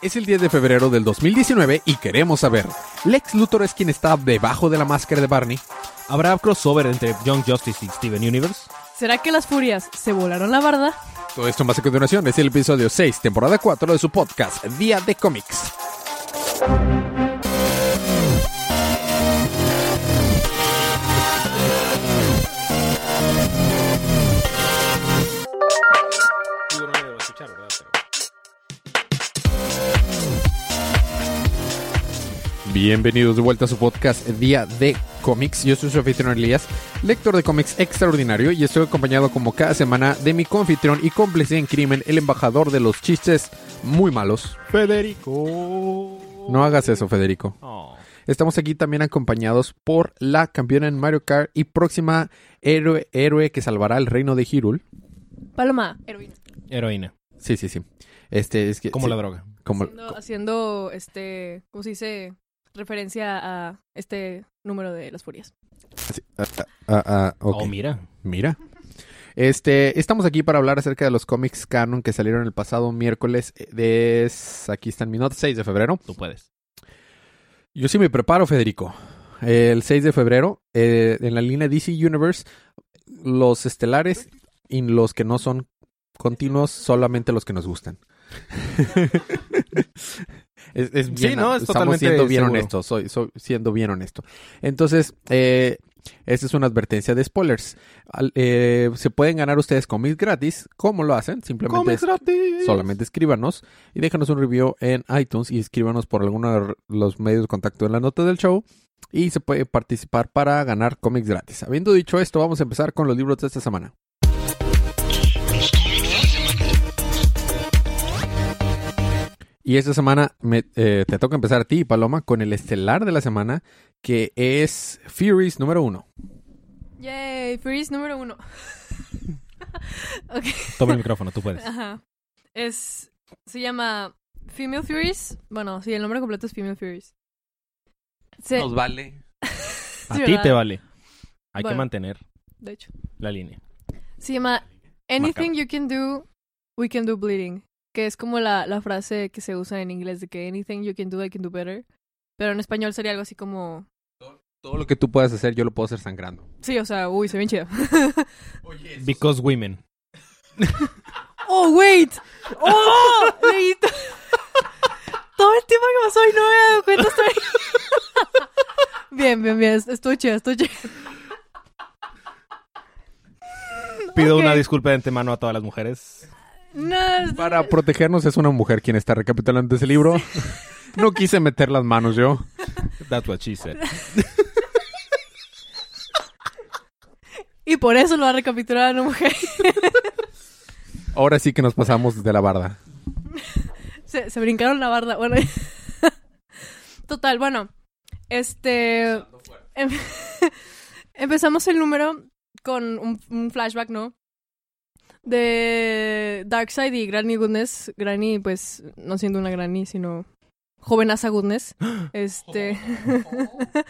Es el 10 de febrero del 2019 y queremos saber, ¿Lex Luthor es quien está debajo de la máscara de Barney? ¿Habrá crossover entre Young Justice y Steven Universe? ¿Será que las furias se volaron la barda? Todo esto más a continuación es el episodio 6, temporada 4 de su podcast, Día de Cómics. Bienvenidos de vuelta a su podcast Día de Cómics. Yo soy su anfitrión Elías, lector de cómics extraordinario y estoy acompañado como cada semana de mi confitrión y cómplice en crimen, el embajador de los chistes muy malos. Federico. No hagas eso, Federico. Oh. Estamos aquí también acompañados por la campeona en Mario Kart y próxima héroe, héroe que salvará el reino de Hirul. Paloma, heroína. Heroína. Sí, sí, sí. Este es que Como sí, la droga. como Haciendo, haciendo, este, ¿cómo se dice? Referencia a este número de las furias. sí, ah, ah, ah, ah, ok. Oh, mira. Mira. Este, estamos aquí para hablar acerca de los cómics canon que salieron el pasado miércoles de aquí están mi nota 6 de febrero. Tú puedes. Yo sí me preparo, Federico. El 6 de febrero, eh, en la línea DC Universe, los estelares y los que no son continuos, solamente los que nos gustan. es, es Sí, no, es estamos totalmente siendo bien seguro. soy, soy siendo bien honesto. Entonces, eh, esta es una advertencia de spoilers. Al- eh, se pueden ganar ustedes cómics gratis. ¿Cómo lo hacen? Simplemente ¡Cómics gratis! solamente escríbanos y déjanos un review en iTunes y escríbanos por alguno de los medios de contacto en la nota del show y se puede participar para ganar cómics gratis. Habiendo dicho esto, vamos a empezar con los libros de esta semana. Y esta semana me- eh, te toca empezar a ti, Paloma, con el estelar de la semana, que es Furies número uno. Yay, Furies número uno. Toma el micrófono, tú puedes. ajá. Es, se llama Female Furies. Bueno, sí, el nombre completo es Female Furies. Se- vale. A ti te vale. Hay que mantener de hecho. la línea. Se llama Anything you can do, we can do bleeding. Que es como la, la frase que se usa en inglés de que anything you can do, I can do better. Pero en español sería algo así como... Todo lo que tú puedas hacer, yo lo puedo hacer sangrando. Sí, o sea, uy, se ve bien chido. Because women. ¡Oh, wait! ¡Oh! Leí to- Todo el tiempo que pasó y no me había dado cuenta ahí. Bien, bien, bien. Estoy chida, estoy chida. Pido una disculpa de antemano a todas las mujeres. No, Para protegernos es una mujer quien está recapitulando ese libro. No quise meter las manos yo. That's what she said. Y por eso lo va a recapitular una mujer. Ahora sí que nos pasamos de la barda. Se, se brincaron la barda. Bueno. Total, bueno. Este. em- empezamos el número con un, un flashback, ¿no? De Darkseid y Granny Goodness. Granny, pues, no siendo una Granny, sino jovenaza Goodness. Este.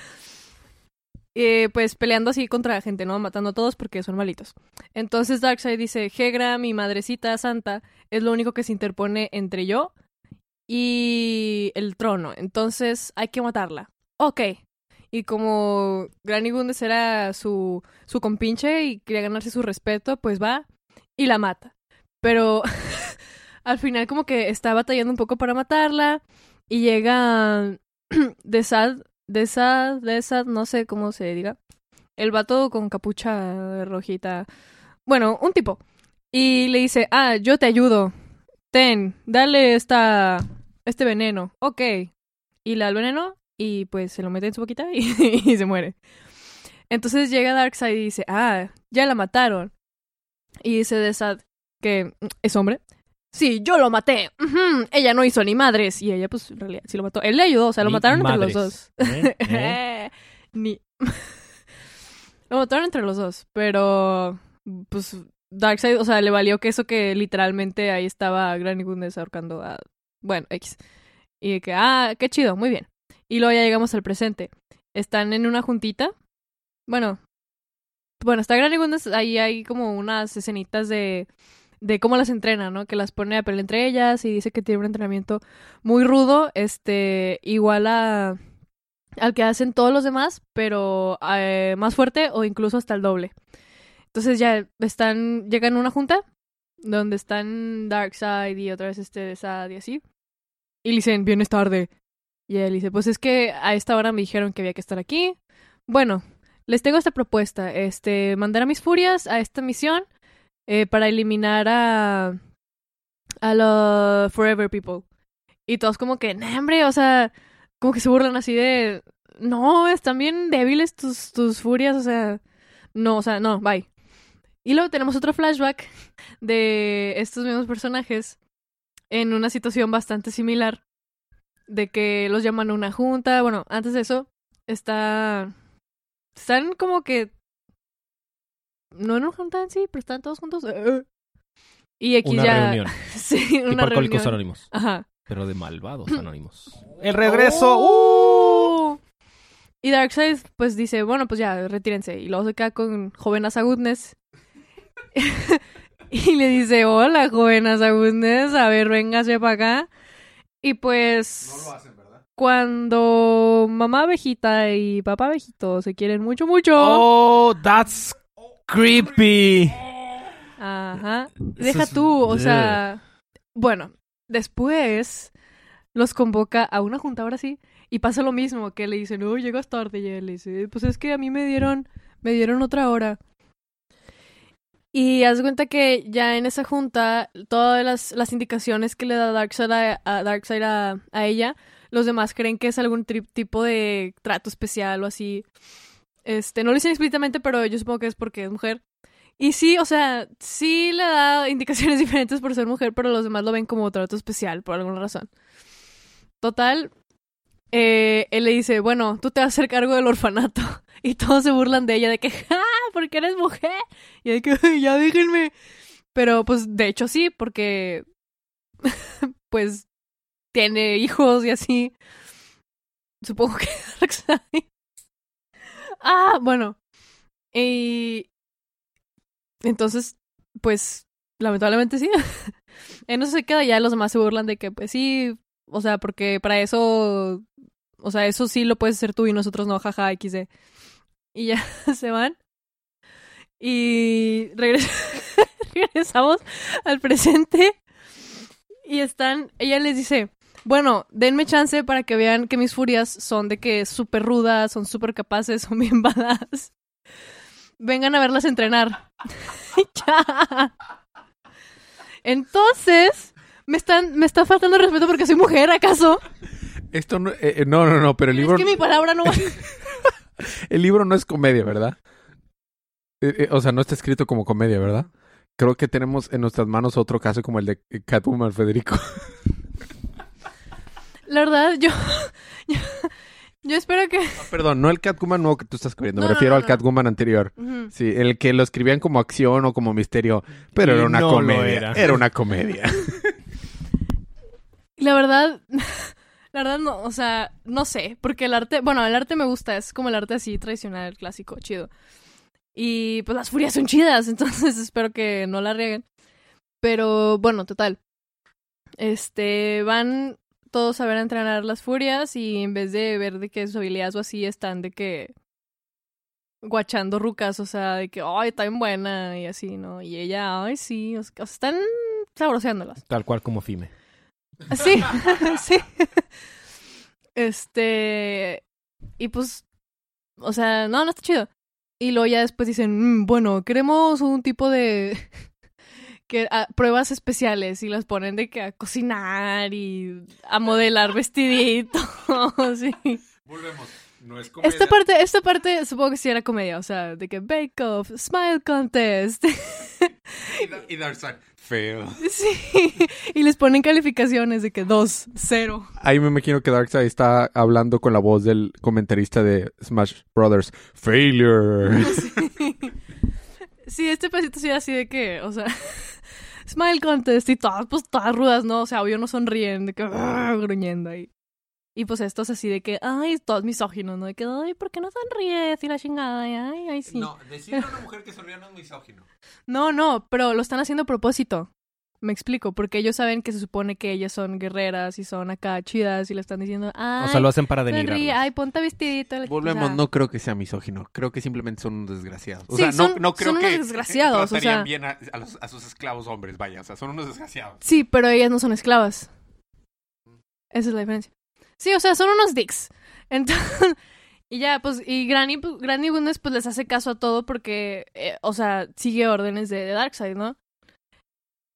eh, pues peleando así contra la gente, ¿no? Matando a todos porque son malitos. Entonces Darkseid dice, Hegra, mi madrecita santa, es lo único que se interpone entre yo y el trono. Entonces hay que matarla. Ok. Y como Granny Goodness era su, su compinche y quería ganarse su respeto, pues va y la mata. Pero al final como que está batallando un poco para matarla y llega Desad, Desad, Desad, no sé cómo se diga. El vato con capucha rojita. Bueno, un tipo. Y le dice, ah, yo te ayudo. Ten, dale esta, este veneno. Ok. Y le da el veneno y pues se lo mete en su boquita y, y se muere. Entonces llega Darkseid y dice, ah, ya la mataron. Y dice Desad que mm, es hombre. Sí, yo lo maté. Ella no hizo ni madres. Y ella, pues, en realidad, sí lo mató. Él le ayudó, o sea, lo Ni mataron entre los dos. ¿Eh? ¿Eh? Ni. lo mataron entre los dos, pero. Pues. Darkseid, o sea, le valió que eso que literalmente ahí estaba Granny Goodness ahorcando a. Bueno, X. Y de que, ah, qué chido, muy bien. Y luego ya llegamos al presente. Están en una juntita. Bueno. Bueno, está Goodness, ahí hay como unas escenitas de de cómo las entrena, ¿no? Que las pone a pelear entre ellas y dice que tiene un entrenamiento muy rudo, este, igual a al que hacen todos los demás, pero eh, más fuerte o incluso hasta el doble. Entonces ya están, llegan a una junta donde están Darkseid y otra vez este Sad y así. Y le dicen, vienes tarde. Y él dice, pues es que a esta hora me dijeron que había que estar aquí. Bueno, les tengo esta propuesta, este, mandar a mis furias a esta misión eh, para eliminar a a los Forever People. Y todos como que, nah, hombre, o sea, como que se burlan así de, no, están bien débiles tus, tus furias, o sea, no, o sea, no, bye. Y luego tenemos otro flashback de estos mismos personajes en una situación bastante similar, de que los llaman a una junta, bueno, antes de eso, está, están como que, no en una junta en sí, pero están todos juntos. Y aquí Una ya... reunión. sí, Tipo una Alcohólicos reunión. Anónimos. Ajá. Pero de malvados anónimos. ¡El regreso! ¡Oh! Y Darkseid pues dice, bueno, pues ya, retírense. Y luego se queda con joven Asa Goodness. y le dice, hola, joven Asa Goodness, a ver, véngase para acá. Y pues... hacen, ¿verdad? Cuando mamá abejita y papá abejito se quieren mucho, mucho. ¡Oh, that's creepy! Ajá. Deja tú, o sea... Bueno, después los convoca a una junta, ahora sí, y pasa lo mismo, que le dicen, no, llegas tarde, y él le dice, pues es que a mí me dieron, me dieron otra hora. Y haz cuenta que ya en esa junta, todas las, las indicaciones que le da Darkseid a, a, Darkseid a, a ella, los demás creen que es algún tipo de trato especial o así. Este, no lo dicen explícitamente, pero yo supongo que es porque es mujer. Y sí, o sea, sí le da indicaciones diferentes por ser mujer, pero los demás lo ven como trato especial por alguna razón. Total, eh, él le dice, bueno, tú te vas a hacer cargo del orfanato. Y todos se burlan de ella, de que, ¡ah! Porque eres mujer. Y de que, "Ay, ya déjenme. Pero pues de hecho sí, porque pues tiene hijos y así. Supongo que. Ah, bueno. Y entonces, pues, lamentablemente sí. en eso se queda, ya los demás se burlan de que, pues sí, o sea, porque para eso, o sea, eso sí lo puedes hacer tú y nosotros no, jaja, XD. Y ya se van. Y regres- regresamos al presente. Y están, ella les dice, bueno, denme chance para que vean que mis furias son de que súper rudas, son súper capaces, son bien badass. Vengan a verlas entrenar. ya. Entonces, me están, me está faltando el respeto porque soy mujer, ¿acaso? Esto no, eh, eh, no, no, no, pero el libro, Es que mi palabra no el libro no es comedia, ¿verdad? Eh, eh, o sea, no está escrito como comedia, ¿verdad? Creo que tenemos en nuestras manos otro caso como el de Catwoman, Federico. La verdad, yo, yo, yo espero que... Ah, Perdón, no el Catwoman nuevo que tú estás escribiendo, No, me no, refiero no, al no. Catwoman anterior. Sí, el que lo escribían como acción o como misterio, pero Y era una comedia. era. Era. una comedia. La verdad, la verdad no, o sea, no sé, porque el arte, bueno, el arte me gusta, es como el arte así tradicional, clásico, chido. Y pues las furias son chidas, entonces espero que no la rieguen. Pero bueno, total. Este, van todos a entrenar las furias y en vez de ver de que sus habilidades o así están de que guachando rucas, o sea, de que, ay, está bien buena y así, ¿no? Y ella, ay, sí, o sea, están sabroseándolas. Tal cual como Fime. Sí, sí. Este. Y pues. O sea, no, no está chido. Y luego ya después dicen, "Mm, bueno, queremos un tipo de. Que ah, pruebas especiales y las ponen de que a cocinar y a modelar vestiditos sí. Volvemos. No es Esta parte, esta parte supongo que sí era comedia, o sea, de que Bake Off, Smile Contest. Y Darkseid. Feo. sí. Y les ponen calificaciones de que dos, cero. Ahí me imagino que Darkseid está hablando con la voz del comentarista de Smash Brothers. Failure. Sí. Sí, este pedacito sí era así de que, o sea, smile contest y todas, pues todas rudas, ¿no? O sea, obvio no sonríen, de que "Ah", gruñendo ahí. Y pues estos así de que, ay, todos misóginos, ¿no? De que, ay, ¿por qué no sonríes? Y la chingada, y, ay, ay, sí. No. decirle a una mujer que sonríe no es misógino. no, pero lo están haciendo a propósito. Me explico, porque ellos saben que se supone que ellas son guerreras y son acá chidas y le están diciendo, ay, O sea, lo hacen para denigrar. ay, ponte vestidito. Volvemos, chingada. no creo que sea misógino. Creo que simplemente son unos desgraciados. O Sí, sea, no, son- no creo son que unos desgraciados, o sea. bien a, a los- a sus esclavos hombres, vaya. O sea, son unos desgraciados. Sí, pero ellas no son esclavas. Esa es la diferencia. Sí, o sea, son unos dicks. Entonces, y ya, pues, y Granny, pues, Granny Goodness, pues les hace caso a todo porque, eh, o sea, sigue órdenes de, de Darkseid, ¿no?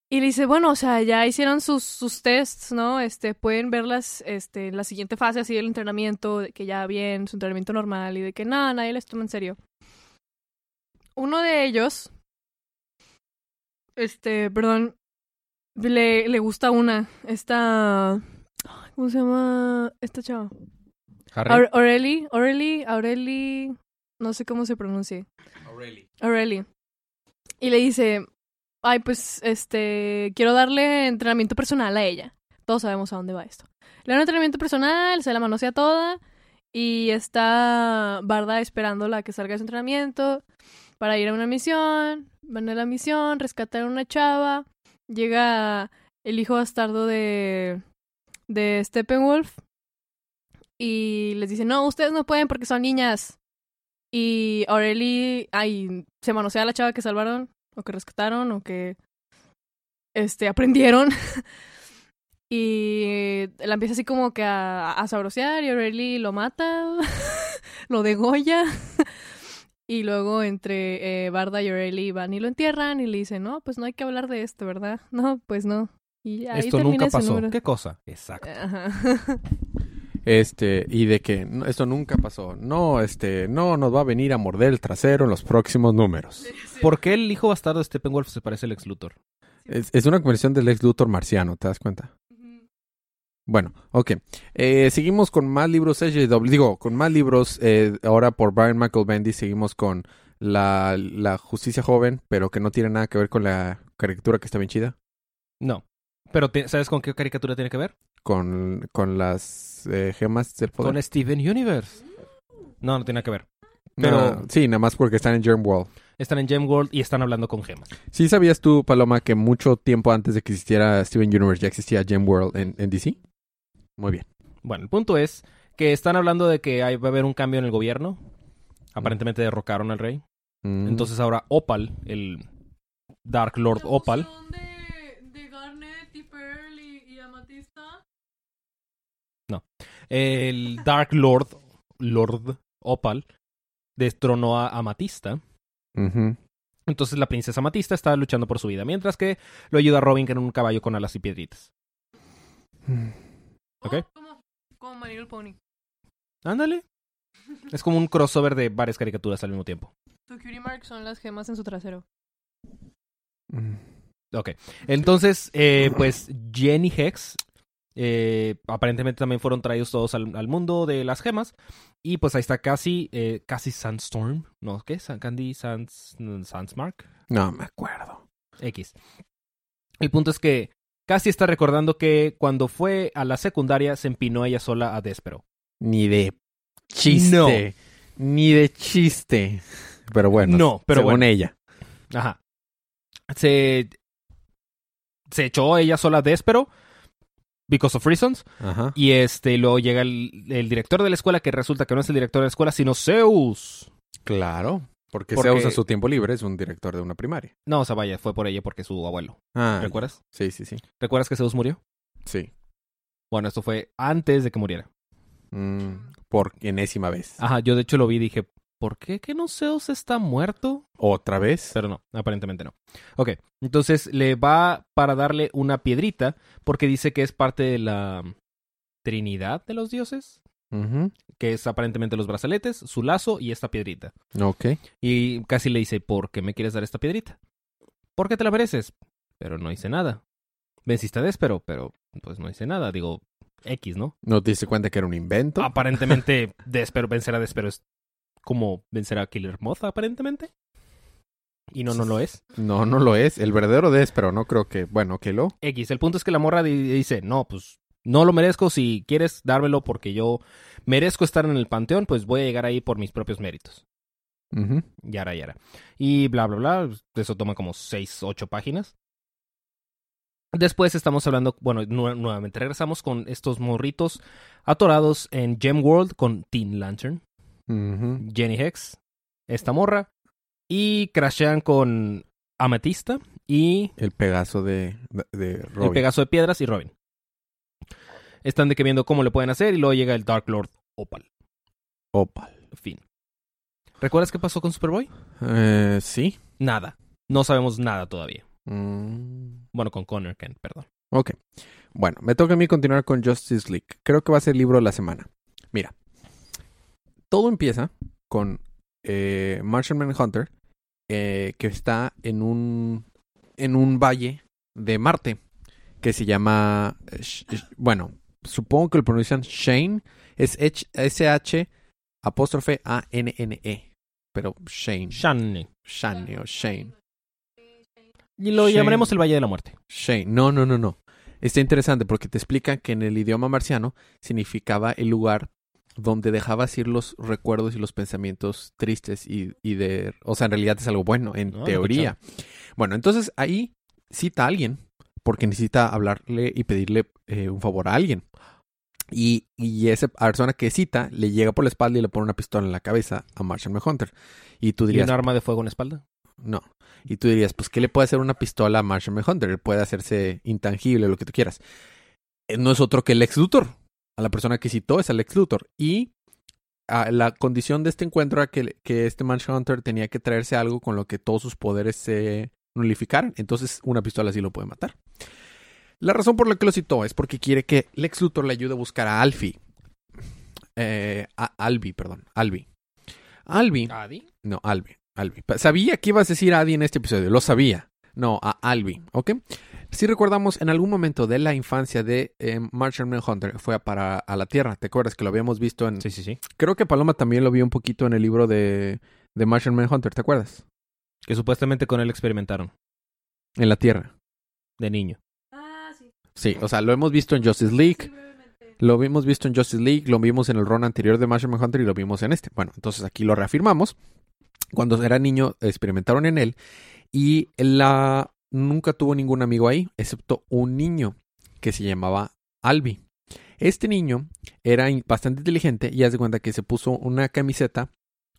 Y le dice, bueno, o sea, ya hicieron sus, sus tests, ¿no? Este, pueden verlas, este, en la siguiente fase así del entrenamiento, de que ya bien, su entrenamiento normal y de que nada, nadie les toma en serio. Uno de ellos, este, perdón, le, le gusta una, esta, ¿cómo se llama esta chava? Harry. Aureli, Aureli, Aureli, no sé cómo se pronuncia. Aureli. Y le dice, ay, pues, este, quiero darle entrenamiento personal a ella. Todos sabemos a dónde va esto. Le da un entrenamiento personal, se la manosea toda y está Barda esperándola a que salga de su entrenamiento para ir a una misión. Van a la misión, rescatar a una chava. Llega el hijo bastardo de, de Steppenwolf y les dice, no, ustedes no pueden porque son niñas. Y Aureli, ay, se manosea a la chava que salvaron, o que rescataron, o que este aprendieron. y la empieza así como que a, a sabrosear y Aureli lo mata, lo degolla. y luego entre eh, Barda y Aureli van y lo entierran y le dicen, no, pues no hay que hablar de esto, ¿verdad? No, pues no. Y ahí Esto termina nunca pasó. ¿Qué cosa? Exacto. Ajá. Este, y de que no, esto nunca pasó. No, este, no nos va a venir a morder el trasero en los próximos números. ¿Por qué el hijo bastardo de Steppenwolf se parece al ex Luthor? Es, es una conversión del ex Luthor marciano, ¿te das cuenta? Bueno, ok. Eh, seguimos con más libros SJW. Digo, con más libros. eh, ahora por Brian Michael Bendis seguimos con la, la justicia joven, pero que no tiene nada que ver con la caricatura que está bien chida. No. Pero te- ¿sabes con qué caricatura tiene que ver? Con, con las eh, gemas del poder. Con Steven Universe. No, no tiene nada que ver. No, pero- sí, nada más porque están en Germ World. Están en Gemworld y están hablando con gemas. ¿Sí sabías tú, Paloma, que mucho tiempo antes de que existiera Steven Universe ya existía Gem World en, en DC? Muy bien. Bueno, el punto es que están hablando de que hay- va a haber un cambio en el gobierno. Aparentemente derrocaron al rey. Mm. Entonces ahora Opal, el Dark Lord Opal, De, de Garnet y Pearl y, y Amatista. El Dark Lord, Lord Opal, destronó a Amatista. Entonces la princesa Amatista está luchando por su vida, mientras que lo ayuda a Robin que en un caballo con alas y piedritas. Ok. Oh, como, como My Little Pony. Ándale. Es como un crossover de varias caricaturas al mismo tiempo. Su cutie mark son las gemas en su trasero. Mm. Ok. Entonces, eh, pues Jenny Hex. Eh, aparentemente también fueron traídos todos al, al mundo de las gemas. Y pues ahí está Cassie, eh, Cassie Sandstorm. No, ¿qué? Candy Sands, Sandsmark. No me acuerdo. X. El punto es que Cassie está recordando que cuando fue a la secundaria se empinó ella sola a Despero. Ni de chiste. Ni de chiste. Pero bueno. No, pero según bueno. ella. Ajá. Se. Se echó ella sola a Despero. Because of reasons. Ajá. Y este, luego llega el, el director de la escuela, que resulta que no es el director de la escuela, sino Zeus. Claro. Porque, Porque- Zeus en su tiempo libre es un director de una primaria. No, o sea, vaya, fue por ella porque su abuelo. Ah, ¿Recuerdas? Sí, sí, sí. ¿Recuerdas que Zeus murió? Sí. Bueno, esto fue antes de que muriera. Mm, por enésima vez. Ajá, yo de hecho lo vi y dije, ¿por qué que no Zeus está muerto? ¿Otra vez? Pero no, aparentemente no. Ok, entonces le va para darle una piedrita porque dice que es parte de la Trinidad de los dioses, que es aparentemente los brazaletes, su lazo y esta piedrita. Ok. Y casi le dice, ¿por qué me quieres dar esta piedrita? ¿Por qué te la mereces? Pero no hice nada. Venciste a Despero, pero pues no hice nada. Digo, X, ¿no? ¿No te diste cuenta que era un invento? Aparentemente, Despero, vencer a Despero es como vencer a Killer Moth, aparentemente. Y no, no lo es. No, no lo es. El verdadero es, pero no creo que. Bueno, que lo. X, el punto es que la morra di- dice, no, pues No lo merezco, si quieres dármelo porque yo merezco estar en el panteón, pues voy a llegar ahí por mis propios méritos. Ujú. Yara, yara. Y bla, bla, bla. Eso toma como 6, 8 páginas. Después estamos hablando, bueno, nu- nuevamente regresamos con estos morritos atorados en Gem World con Teen Lantern, Jenny Hex, esta morra, y crashean con Ametista y El Pegaso de, el. Pegaso de Piedras y Robin. Están de que viendo cómo le pueden hacer y luego llega el Dark Lord Opal. Opal. Fin. ¿Recuerdas qué pasó con Superboy? Eh, sí. Nada. No sabemos nada todavía. Mm. Bueno, con Connor Kent, perdón. Ok. Bueno, me toca a mí continuar con Justice League. Creo que va a ser el libro de la semana. Mira. Todo empieza con eh, Martian Manhunter, eh, que está en un, en un valle de Marte, que se llama, eh, bueno, supongo que lo pronuncian Shane, es H- S-H apóstrofe A-N-N-E, pero Shane, Shane. Shane o Shane. Y lo Shane. llamaremos el Valle de la Muerte. Shane. No, no, no, no. Está interesante porque te explican que en el idioma marciano significaba el lugar donde dejabas ir los recuerdos y los pensamientos tristes y, y de... O sea, en realidad es algo bueno, en Ah, teoría. Bueno, entonces ahí cita a alguien porque necesita hablarle y pedirle eh, un favor a alguien. Y, y esa persona que cita le llega por la espalda y le pone una pistola en la cabeza a Martian Manhunter. Y tú ¿Y dirías, un arma de fuego en la espalda? no. Y tú dirías, pues, ¿qué le puede hacer una pistola a Martian Manhunter? Él puede hacerse intangible, lo que tú quieras. Eh, No es otro que el ex Luthor. A la persona que citó es al ex Luthor. Y ah, la condición de este encuentro era que, que este Manhunter tenía que traerse algo con lo que todos sus poderes se nulificaran. Entonces, una pistola sí lo puede matar. La razón por la que lo citó es porque quiere que Lex Luthor le ayude a buscar a Alfie. Eh, a Albi, perdón. Albi. Albi. ¿Adi? No, Albi. Albi. Sabía que ibas a decir Adi en este episodio, lo sabía. No, a Albi, ¿ok? Si recordamos, en algún momento de la infancia de eh, Martian Manhunter fue a para a la Tierra. ¿Te acuerdas que lo habíamos visto en... Sí, sí, sí. Creo que Paloma también lo vio un poquito en el libro de, de Martian Manhunter, ¿te acuerdas? Que supuestamente con él experimentaron. En la Tierra. De niño. Ah, sí. Sí, o sea, lo hemos visto en Justice League, lo hemos visto en Justice League, lo vimos en el run anterior de Martian Manhunter y lo vimos en este. Bueno, entonces aquí lo reafirmamos. Cuando era niño experimentaron en él y la nunca tuvo ningún amigo ahí, excepto un niño que se llamaba Albi. Este niño era bastante inteligente y haz de cuenta que se puso una camiseta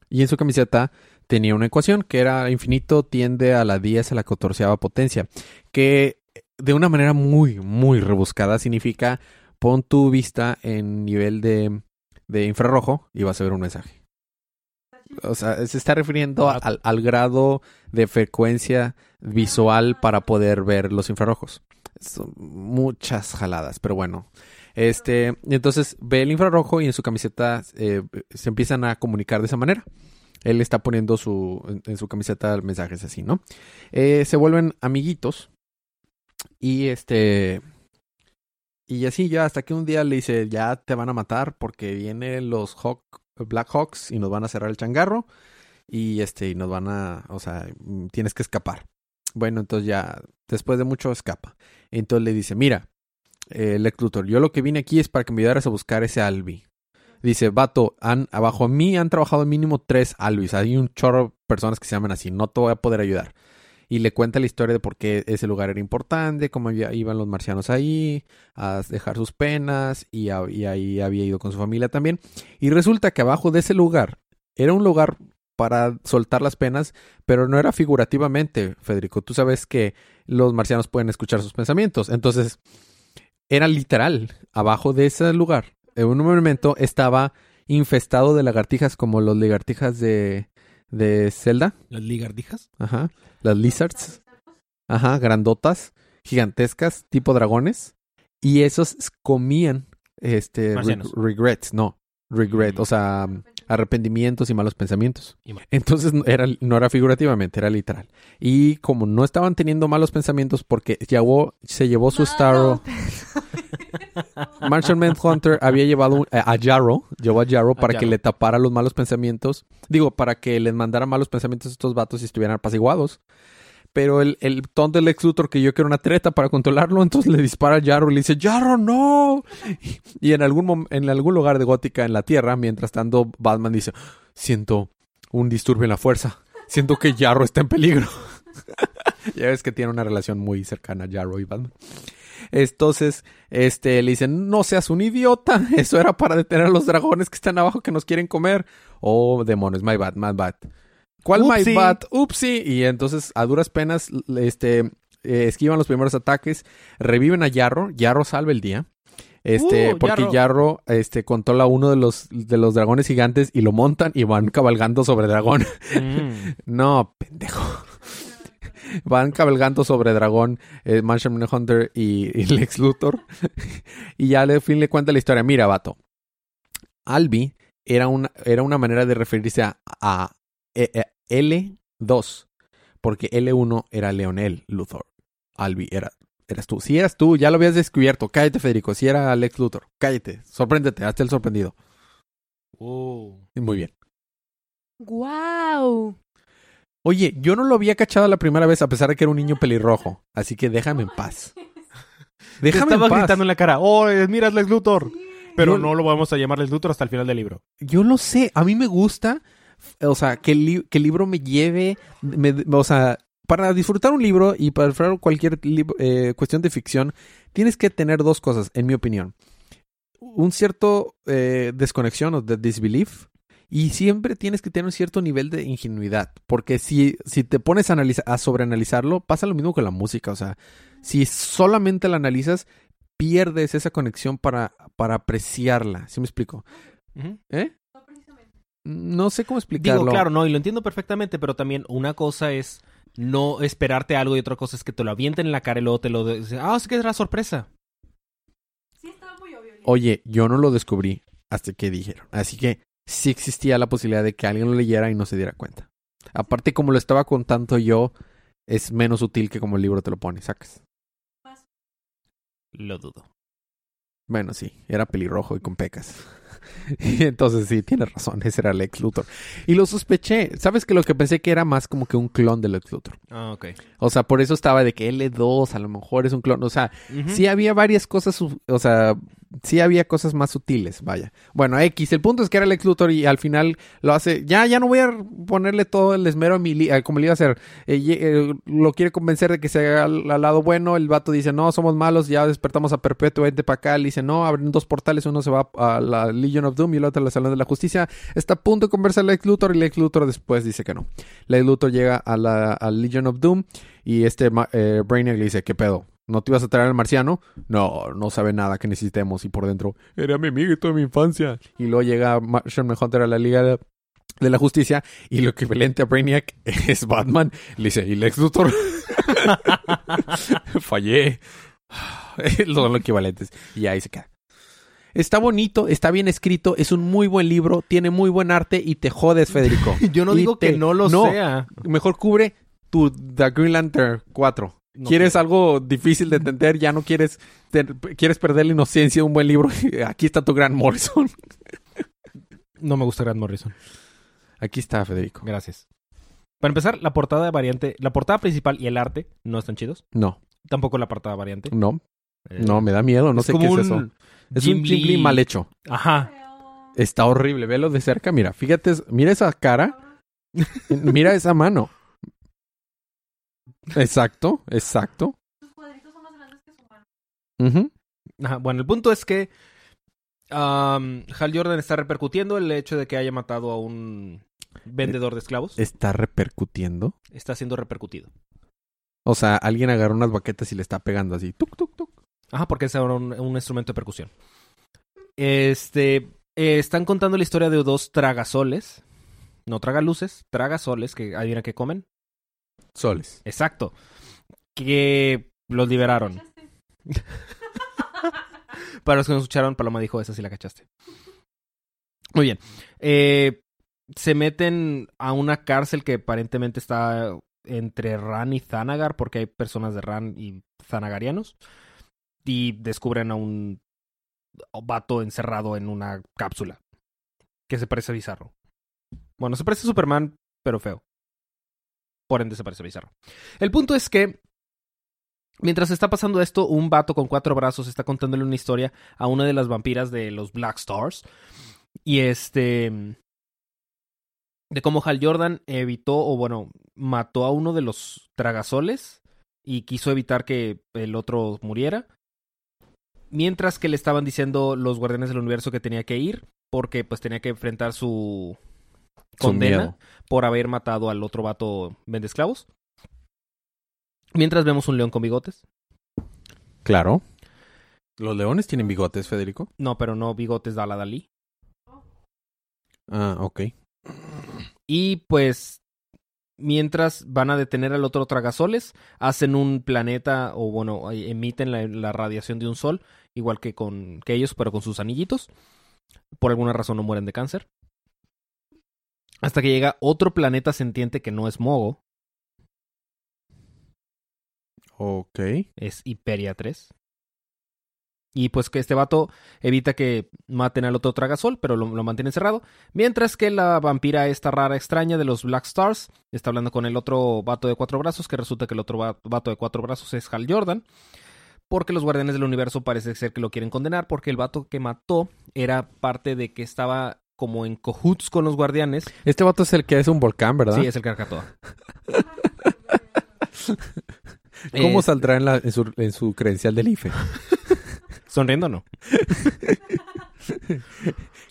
y en su camiseta tenía una ecuación que era infinito tiende a la 10 a la catorceava potencia, que de una manera muy, muy rebuscada significa pon tu vista en nivel de, de infrarrojo y vas a ver un mensaje. O sea, se está refiriendo al, al grado de frecuencia visual para poder ver los infrarrojos. Son muchas jaladas, pero bueno. Este, entonces ve el infrarrojo y en su camiseta eh, se empiezan a comunicar de esa manera. Él está poniendo su, en, su camiseta mensajes así, ¿no? Eh, se vuelven amiguitos y este y así ya hasta que un día le dice ya te van a matar porque vienen los Black Hawks y nos van a cerrar el changarro y este y nos van a, o sea, mm, tienes que escapar. Bueno, entonces ya después de mucho escapa. Entonces le dice, mira, eh, Lex Luthor, yo lo que vine aquí es para que me ayudaras a buscar ese Albi. Dice, vato, han, abajo a mí han trabajado mínimo tres Albis. Hay un chorro de personas que se llaman así. No te voy a poder ayudar. Y le cuenta la historia de por qué ese lugar era importante, cómo iban los marcianos ahí a dejar sus penas y, y ahí había ido con su familia también. Y resulta que abajo de ese lugar era un lugar para soltar las penas, pero no era figurativamente, Federico. Tú sabes que los marcianos pueden escuchar sus pensamientos. Entonces, era literal. Abajo de ese lugar, en un momento estaba infestado de lagartijas como los lagartijas de, de Zelda. ¿Las ligardijas? Ajá. Las lizards. Ajá, grandotas, gigantescas, tipo dragones. Y esos comían este reg- regrets, no, regret, Mm. o sea, arrepentimientos y malos pensamientos. Entonces no era, no era figurativamente, era literal. Y como no estaban teniendo malos pensamientos porque llevó, se llevó su Starro, Martian Manhunter había llevado un- eh, a Jarro, llevó a Jarro para que le tapara los malos pensamientos. Digo, para que les mandara malos pensamientos a estos vatos y estuvieran apaciguados. Pero el, tonto del ex Luthor que yo quiero una treta para controlarlo, entonces le dispara a Jarro y le dice, Jarro, no. Y en algún, en algún lugar de Gótica en la Tierra, mientras tanto, Batman dice, siento un disturbio en la fuerza. Siento que Jarro está en peligro. ya ves que tiene una relación muy cercana Jarro y Batman. Entonces, este, le dicen, no seas un idiota. Eso era para detener a los dragones que están abajo que nos quieren comer. Oh, demonios, my bad, my bad. ¿Cuál Upsi. my bad? Upsi. Y entonces, a duras penas, este, eh, esquivan los primeros ataques, reviven a Yarro. Yarro salva el día. Este, Uh, porque Yarro. Yarro, este, controla uno de los, de los dragones gigantes y lo montan y van cabalgando sobre dragón. Mm. No, pendejo. Van cabalgando sobre Dragón, eh, Martian Hunter y, y Lex Luthor. y ya al fin le cuenta la historia. Mira, vato. Albi era una, era una manera de referirse a, a- L2. Porque L1 era Leonel Luthor. Albi era, eras tú. Si eras tú, ya lo habías descubierto. Cállate, Federico. Si era Lex Luthor. Cállate. Sorpréndete. Hazte el sorprendido. Uh. Muy bien. ¡Guau! Oye, yo no lo había cachado la primera vez a pesar de que era un niño pelirrojo. Así que déjame en paz. Te Déjame en estaba paz. gritando en la cara, oh, eh, mira, es Lex Luthor. Pero Yo- no lo vamos a llamar Lex Luthor hasta el final del libro. Yo lo sé. A mí me gusta, o sea, que el, li- que el libro me lleve, me- o sea, para disfrutar un libro y para disfrutar cualquier eh, cuestión de ficción, tienes que tener dos cosas, en mi opinión. Un cierto eh, desconexión o de disbelief. Y siempre tienes que tener un cierto nivel de ingenuidad. Porque si, si te pones a, analiza- a sobreanalizarlo, pasa lo mismo con la música. O sea, si solamente la analizas, pierdes esa conexión para, para apreciarla. ¿Sí me explico? ¿Eh? No sé cómo explicarlo. Digo, claro, no, y lo entiendo perfectamente, pero también una cosa es no esperarte algo y otra cosa es que te lo avienten en la cara y luego te lo... de- Ah, es que es la sorpresa. Sí, estaba muy obvio. Oye, yo no lo descubrí hasta que dijeron. Así que sí existía la posibilidad de que alguien lo leyera y no se diera cuenta. Aparte, como lo estaba contando yo, es menos útil que como el libro te lo pone, sacas. Lo dudo. Bueno, sí, era pelirrojo y con pecas. Y Entonces sí, tienes razón, ese era Lex Luthor. Y lo sospeché. ¿Sabes que lo que pensé que era más como que un clon de Lex Luthor? Ah, ok. O sea, por eso estaba de que L2 a lo mejor es un clon. O sea, sí había varias cosas, o sea, sí había cosas más sutiles, vaya. Bueno, X, el punto es que era Lex Luthor y al final lo hace, ya, ya no voy a ponerle todo el esmero a mi, como le iba a hacer. Eh, eh, lo quiere convencer de que se haga al, lado bueno, el vato dice, no, somos malos, ya despertamos a Perpetuo, vente para acá, le dice, no, abren dos portales, uno se va a la Legion of Doom y el otro a la Salón de la Justicia. Está a punto de conversar Lex Luthor y Lex Luthor después dice que no. Lex Luthor llega a la Legion of Doom y este eh, le dice, ¿qué pedo? ¿No te ibas a traer al marciano? No, no sabe nada que necesitemos. Y por dentro, era mi amiguito de mi infancia. Y luego llega Martian Hunter a la Liga de, de la Justicia y lo equivalente a Brainiac es Batman. Le dice, ¿y Lex Luthor? Fallé. Son los equivalentes. Y ahí se queda. Está bonito, está bien escrito, es un muy buen libro, tiene muy buen arte y te jodes, Federico. Yo no Y digo te- que no lo no. sea. Mejor cubre tu The Green Lantern 4. No ¿Quieres algo difícil de entender? ¿Ya no quieres, te- quieres perder la inocencia de un buen libro? Aquí está tu gran Morrison. No me gusta Grant Morrison. Aquí está, Federico. Gracias. Para empezar, la portada de variante, la portada principal y el arte no están chidos. No, Tampoco la portada variante. no, Eh, no, me da miedo, no sé qué es eso. Es Jim un Lee. mal hecho. Ajá. Está horrible, velo de cerca, mira, fíjate, mira esa cara, mira esa mano. Exacto, exacto. Sus cuadritos son más grandes que su mano. Ajá, Bueno, el punto es que am, Hal Jordan está repercutiendo el hecho de que haya matado a un vendedor de esclavos. Está repercutiendo. Está siendo repercutido. O sea, alguien agarró unas baquetas y le está pegando así. Tuc, tuc, tuc. Ajá, porque es ahora un, un instrumento de percusión. Este. eh, están contando la historia de dos tragasoles. No tragaluces, tragasoles, que adivina que comen. Soles. Exacto. Que los liberaron. Para los que no escucharon, Paloma dijo, esa sí la cachaste. Muy bien. Eh, se meten a una cárcel que aparentemente está entre Ran y Thanagar, porque hay personas de Ran y Thanagarianos. Y descubren a un vato encerrado en una cápsula. Que se parece a Bizarro. Bueno, se parece a Superman, pero feo. Por ende se parece Bizarro. El punto es que Mientras está pasando esto, un vato con cuatro brazos está contándole una historia a una de las vampiras de los Black Stars. Y este. De cómo Hal Jordan evitó, o bueno, mató a uno de los tragasoles y quiso evitar que el otro muriera. Mientras que le estaban diciendo los guardianes del universo que tenía que ir, porque pues tenía que enfrentar Su condena por haber matado al otro vato vende esclavos. Mientras vemos un león con bigotes. Claro. ¿Los leones tienen bigotes, Federico? No, pero no bigotes de Ala Dalí. Ah, ok. Y pues, mientras van a detener al otro tragasoles, hacen un planeta, o bueno, emiten la, la radiación de un sol, igual que con que ellos, pero con sus anillitos. Por alguna razón no mueren de cáncer. Hasta que llega otro planeta sentiente que no es Mogo, Ok. es Hiperia 3. Y pues que este vato evita que maten al otro tragasol, pero lo, lo mantiene cerrado. Mientras que la vampira esta rara extraña de los Black Stars está hablando con el otro vato de cuatro brazos, que resulta que el otro va- vato de cuatro brazos es Hal Jordan. Porque los guardianes del universo parece ser que lo quieren condenar, porque el vato que mató era parte de que estaba como en cahoots con los guardianes. Este vato es el que es un volcán, ¿verdad? Sí, es el Carcatoa. ¿Cómo Eh, saldrá en, la- en su, en su credencial del IFE? Sonriendo no.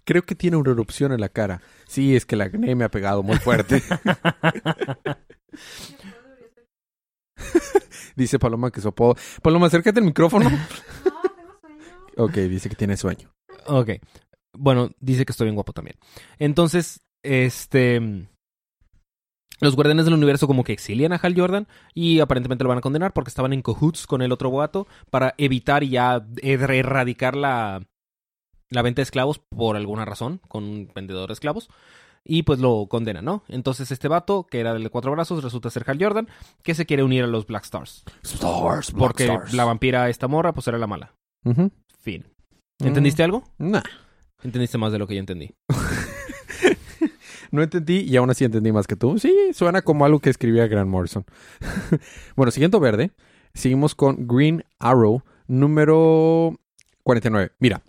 Creo que tiene una erupción en la cara. Sí, es que la acné me ha pegado muy fuerte. dice Paloma que su apodo. Paloma, acércate al micrófono. ok, dice que tiene sueño. Ok. Bueno, dice que estoy bien guapo también. Entonces, este. Los guardianes del universo como que exilian a Hal Jordan y aparentemente lo van a condenar porque estaban en cahoots con el otro boato para evitar y ya er- erradicar la, la venta de esclavos por alguna razón con un vendedor de esclavos. Y pues lo condenan, ¿no? Entonces este vato, que era del de cuatro brazos, resulta ser Hal Jordan, que se quiere unir a los Black Stars. Stars, Porque la vampira esta morra, pues era la mala. Fin. ¿Entendiste algo? Nah, Entendiste más de lo que yo entendí. no entendí y aún así entendí más que tú. Sí, suena como algo que escribía Grant Morrison. bueno, siguiendo verde, seguimos con Green Arrow número 49. Mira,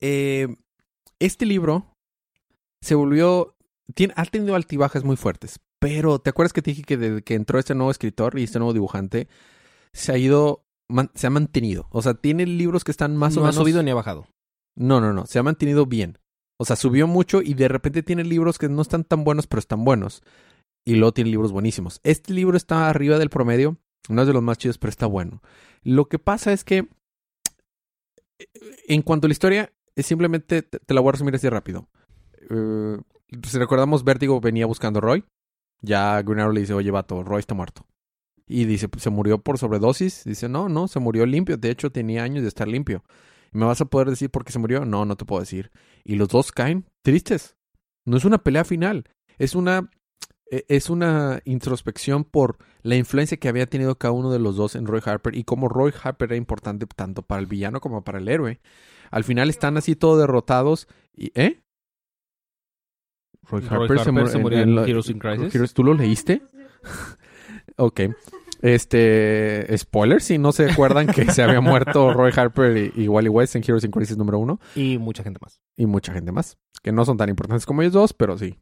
eh, este libro se volvió, tiene, ha tenido altibajas muy fuertes, pero ¿te acuerdas que te dije que desde que entró este nuevo escritor y este nuevo dibujante, se ha ido, man- se ha mantenido? O sea, tiene libros que están más no o ha menos... subido ni ha bajado. No, no, no. Se ha mantenido bien. O sea, subió mucho y de repente tiene libros que no están tan buenos, pero están buenos. Y luego tiene libros buenísimos. Este libro está arriba del promedio. No es de los más chidos, pero está bueno. Lo que pasa es que, en cuanto a la historia, simplemente te, la voy a resumir así rápido. Eh, si recordamos, Vértigo venía buscando a Roy. Ya Green Arrow le dice, oye, vato, Roy está muerto. Y dice, "Pues, se murió por sobredosis. Dice, no, no, se murió limpio. De hecho, tenía años de estar limpio. ¿Me vas a poder decir por qué se murió? No, no te puedo decir. Y los dos caen tristes. No es una pelea final. Es una, e- es una introspección por la influencia que había tenido cada uno de los dos en Roy Harper y cómo Roy Harper era importante tanto para el villano como para el héroe. Al final están así todos derrotados. Y, ¿Eh? Roy Roy Harper, Harper se murió en la- Heroes in Crisis. ¿Tú lo leíste? ok. Este, spoiler, si no se acuerdan que se había muerto Roy Harper y, y Wally West en Heroes in Crisis número uno Y mucha gente más. y mucha gente más, que no son tan importantes como ellos dos, pero sí.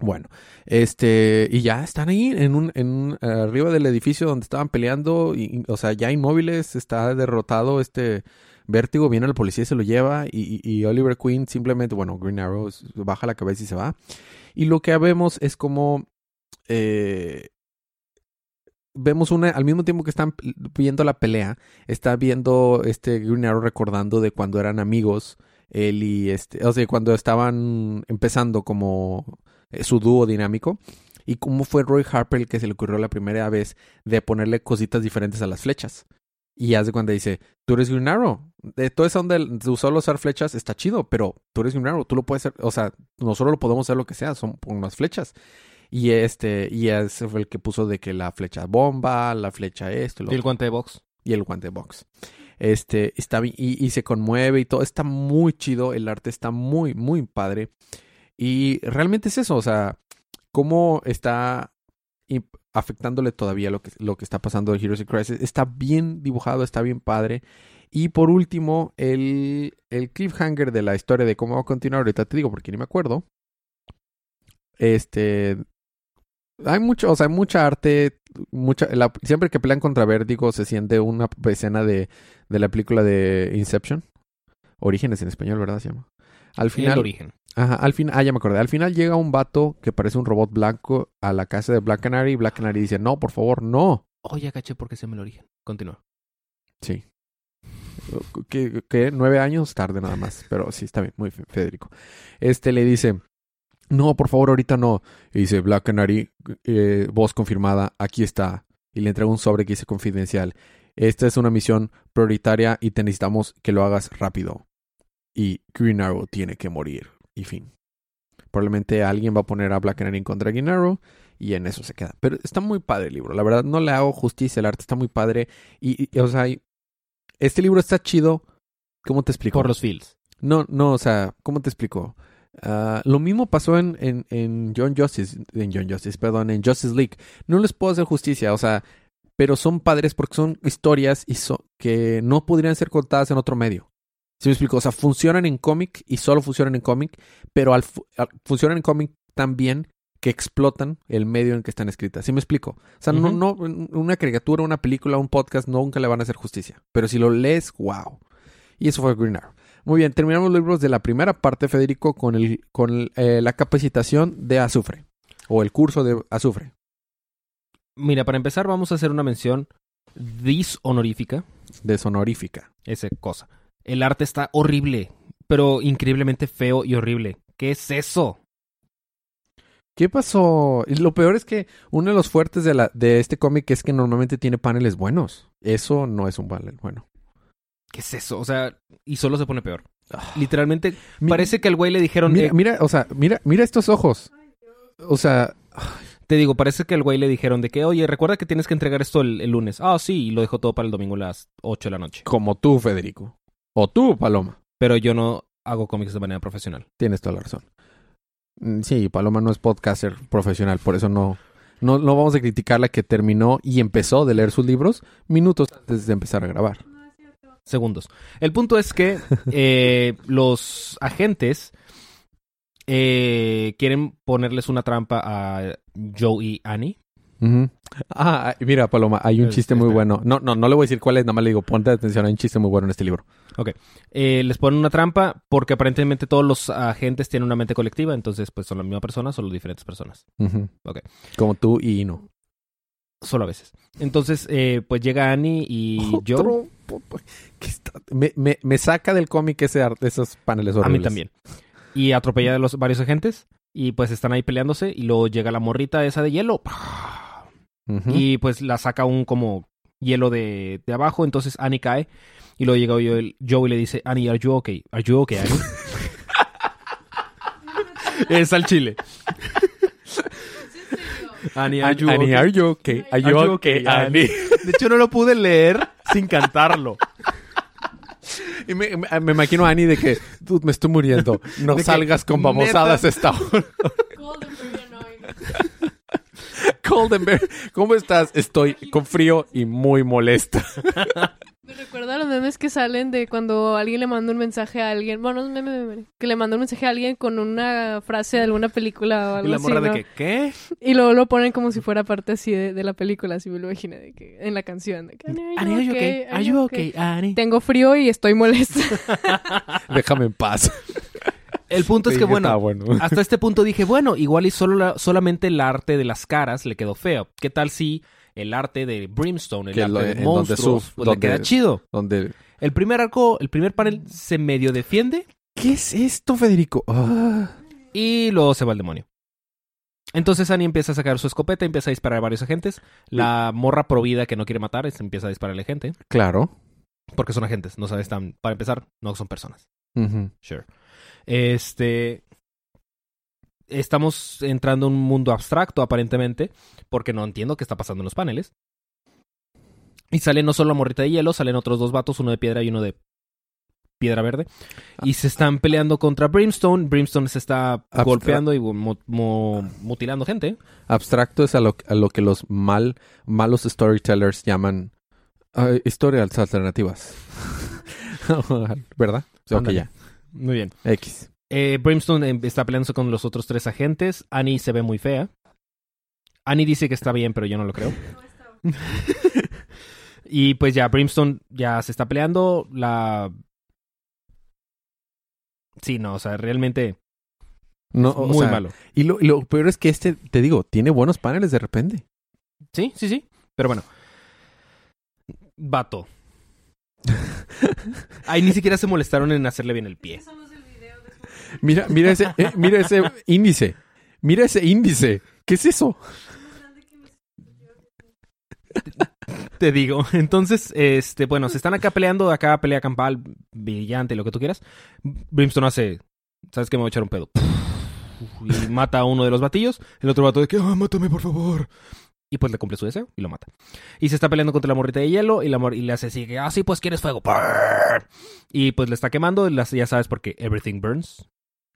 Bueno, este, y ya están ahí en un, en un- arriba del edificio donde estaban peleando, y, y, o sea, ya inmóviles, está derrotado este vértigo, viene el policía y se lo lleva, y, y- Oliver Queen simplemente, bueno, Green Arrow baja la cabeza y se va. Y lo que vemos es como eh, vemos una, al mismo tiempo que están viendo la pelea, está viendo este Green Arrow recordando de cuando eran amigos, él y este, o sea, cuando estaban empezando como eh, su dúo dinámico. Y cómo fue Roy Harper el que se le ocurrió la primera vez de ponerle cositas diferentes a las flechas. Y hace cuando dice, tú eres Green Arrow. De toda esa onda de solo usar flechas está chido, pero tú eres Green Arrow, tú lo puedes hacer, o sea, nosotros lo podemos hacer lo que sea, son con unas flechas. Y este, y ese fue el que puso de que la flecha bomba, la flecha esto, lo Y el guante de box. y el guante box. Este, está bien, y, y se conmueve y todo, está muy chido, el arte está muy, muy padre. Y realmente es eso, o sea, cómo está afectándole todavía lo que, lo que está pasando de Heroes in Crisis. Está bien dibujado, está bien padre. Y por último, el, el cliffhanger de la historia de cómo va a continuar, ahorita te digo porque ni me acuerdo. Este. Hay mucho, o sea, hay mucha arte. Mucha, la- siempre que pelean contra Vértigo se siente una escena de, de la película de Inception. Orígenes en español, ¿verdad? Se llama. Al El final, origen. Ajá, al final, ah, ya me acordé. Al final llega un vato que parece un robot blanco a la casa de Black Canary y Black Canary dice, no, por favor, no. Oh, ya caché porque se me el origen. Continúa. Sí. ¿Qué, qué? Nueve años tarde nada más. Pero sí, está bien, muy fe- Federico. Este le dice, no, por favor, ahorita no. Y dice, Black Canary, eh, voz confirmada, aquí está. Y le entrega un sobre que dice confidencial. Esta es una misión prioritaria y te necesitamos que lo hagas rápido. Y Green Arrow tiene que morir. Y fin. Probablemente alguien va a poner a Black Canary contra Green Arrow y en eso se queda. Pero está muy padre el libro. La verdad, no le hago justicia. El arte está muy padre. Y, y, o sea, y- este libro está chido. ¿Cómo te explico? Por los fields. No, no, o sea, ¿cómo te explico? Ah, lo mismo pasó en, en, en John Justice, en John Justice, perdón, en Justice League. No les puedo hacer justicia, o sea, pero son padres porque son historias y so- que no podrían ser contadas en otro medio. ¿Sí me explico? O sea, funcionan en cómic y solo funcionan en cómic, pero al, fu- al- funcionan en cómic también que explotan el medio en que están escritas. ¿Sí me explico? O sea, no, no, una caricatura, una película, un podcast nunca le van a hacer justicia. Pero si lo lees, wow. Y eso fue Green Arrow. Muy bien, terminamos los libros de la primera parte, Federico, con, el, con eh, la capacitación de azufre. O el curso de azufre. Mira, para empezar vamos a hacer una mención dishonorífica. Deshonorífica. Esa cosa. El arte está horrible, pero increíblemente feo y horrible. ¿Qué es eso? ¿Qué pasó? Y lo peor es que uno de los fuertes de, la, de este cómic es que normalmente tiene paneles buenos. Eso no es un panel bueno. ¿Qué es eso? O sea, y solo se pone peor. Ah. Literalmente, parece que al güey le dijeron... Mira, eh, mira, o sea, mira, mira estos ojos. O sea, Te digo, parece que al güey le dijeron de que, oye, recuerda que tienes que entregar esto el, el lunes. Ah, sí, y lo dejó todo para el domingo a las 8 de la noche. como tú, Federico. O tú, Paloma. Pero yo no hago cómics de manera profesional. Tienes toda la razón. Mm, Sí, Paloma no es podcaster profesional, por eso no, no, no vamos a criticarla que terminó y empezó de leer sus libros minutos antes de empezar a grabar. Segundos. El punto es que eh, los agentes eh, quieren ponerles una trampa a Joe y Annie. Ah, mira, Paloma, hay un Es- chiste muy bueno. No, no, no le voy a decir cuál es, nada más le digo, ponte atención, hay un chiste muy bueno en este libro. Eh, les ponen una trampa porque aparentemente todos los agentes tienen una mente colectiva, entonces pues son la misma persona, solo diferentes personas. Ok. Como tú y Ino. Solo a veces. Entonces, eh, pues llega Annie y Joe. Otro que está- me, me, me saca del cómic ese ar- esos paneles A horribles. mí también. Y atropella a los varios agentes. Y pues están ahí peleándose. Y luego llega la morrita esa de hielo. Y pues la saca un como hielo de, de abajo. Entonces Annie cae. Y luego llega Joe, Joe y le dice, Annie, are you okay? Are you okay, Annie? es al chile. Annie, are you Annie, okay? are you okay? Are you Are you okay, okay, Annie? De hecho, no lo pude leer sin cantarlo. Y me, me- me imagino a Annie de que, me estoy muriendo. No De salgas con babosadas esta hora. Goldenberg, ¿cómo estás? Estoy con frío y muy molesta. Me recuerda a los memes que salen de cuando alguien le manda un mensaje a alguien. Bueno, no es meme, meme, que le manda un mensaje a alguien con una frase de alguna película o Y algo la así. morra de ¿no? que, ¿qué? Y luego lo ponen como si fuera parte así de, de la película, así me lo imaginé, de que, en la canción. De que, Annie, are you okay? Are you okay, Annie? Tengo frío y estoy molesta. Déjame en paz. El punto es que, bueno, bueno. hasta este punto dije, bueno, igual y solo la- solamente el arte de las caras le quedó feo. ¿Qué tal si el arte de Brimstone, el Que arte lo- de monstruos, pues, donde- le queda chido? Donde... El primer arco, el primer panel se medio defiende ¿Qué es esto, Federico? Ah. y luego se va al demonio. Entonces Annie empieza a sacar su escopeta, empieza a disparar a varios agentes. La morra provida que no quiere matar empieza a dispararle gente. Claro. Porque son agentes, no sabes, están, para empezar, no son personas. Sure. Este. Estamos entrando en un mundo abstracto, aparentemente, porque no entiendo qué está pasando en los paneles. Y sale no solo la morrita de hielo, salen otros dos vatos, uno de piedra y uno de piedra verde. Y se están peleando contra Brimstone. Brimstone se está golpeando y mo- mo- mutilando gente. Abstracto es a lo, a lo que los mal, malos storytellers llaman historias alternativas. ¿Verdad? Ok, Ándale. ya. Muy bien. X. Eh, Brimstone eh, está peleándose con los otros tres agentes. Annie se ve muy fea. Annie dice que está bien, pero yo no lo creo. y pues ya, Brimstone ya se está peleando. La. Sí, no, o sea, realmente No, es o muy sea, malo. Y lo, y lo peor es que este, te digo, tiene buenos paneles de repente. Sí, sí, sí. Pero bueno. Vato. Ay, ni siquiera se molestaron en hacerle bien el pie. Mira, mira ese, eh, mira ese índice. Mira ese índice. ¿Qué es eso? Te digo. Entonces, este, bueno, se están acá peleando, acá pelea campal, brillante, lo que tú quieras. Brimstone hace, ¿sabes qué? Me voy a echar un pedo. Y mata a uno de los batillos. El otro vato de que, ah, mátame, por favor. Y pues le cumple su deseo y lo mata. Y se está peleando contra la morrita de hielo y, la mor- y le hace así ah, sí, pues quieres fuego. Y pues le está quemando, ya sabes porque everything burns.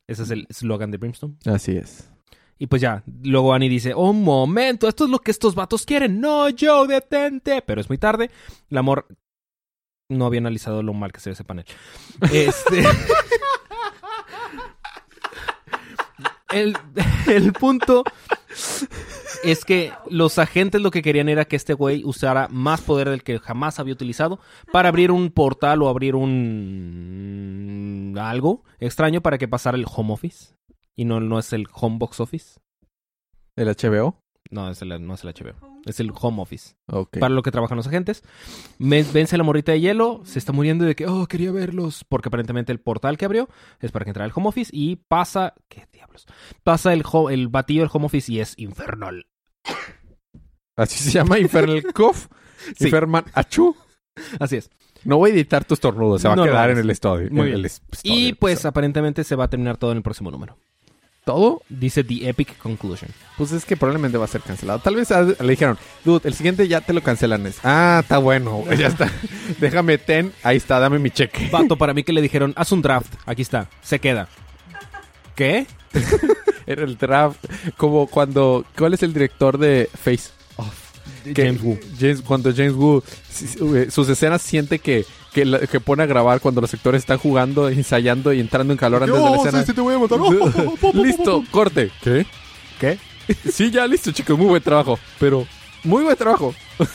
Ese es el eslogan de Brimstone. Así es. Y pues ya, luego Annie dice, oh, un momento, esto es lo que estos vatos quieren. No, Joe, detente. Pero es muy tarde. El amor no había analizado lo mal que se ve ese panel. Este... el, punto es que los agentes lo que querían era que este güey usara más poder del que jamás había utilizado para abrir un portal o abrir un algo extraño para que pasara el home office y no, no es el home box office. ¿El HBO? No, es el, no es el HBO. Es el home office. Ok. Para lo que trabajan los agentes. Me- vence la morrita de hielo. Se está muriendo de que, oh, quería verlos. Porque aparentemente el portal que abrió es para que entrara el home office. Y pasa. ¿Qué diablos? Pasa el, ho- el batillo del home office y es infernal. Así se llama Infernal Cough. Sí. Inferman Achú. Así es. No voy a editar tus tornudos, se va No a quedar en el estudio. Muy en bien. el es- Y pues episodio. aparentemente se va a terminar todo en el próximo número. Todo, Dice The Epic Conclusion. pues es que probablemente va a ser cancelado. Tal vez ah, le dijeron, dude, el siguiente ya te lo cancelan. Es, ah, está bueno, ya está. Déjame ten, ahí está, dame mi cheque. Vato, para mí que le dijeron, haz un draft. Aquí está. Se queda. ¿Qué? Era el draft, como cuando, ¿cuál es el director de Face Off? James Wu. James- cuando James Wu, eh, sus escenas siente que, que, la- que pone a grabar cuando los actores están jugando, ensayando y entrando en calor antes de la escena. te voy a matar. listo, corte. ¿Qué? ¿Qué? Sí, ya listo, chicos, muy buen trabajo. Pero, muy buen trabajo.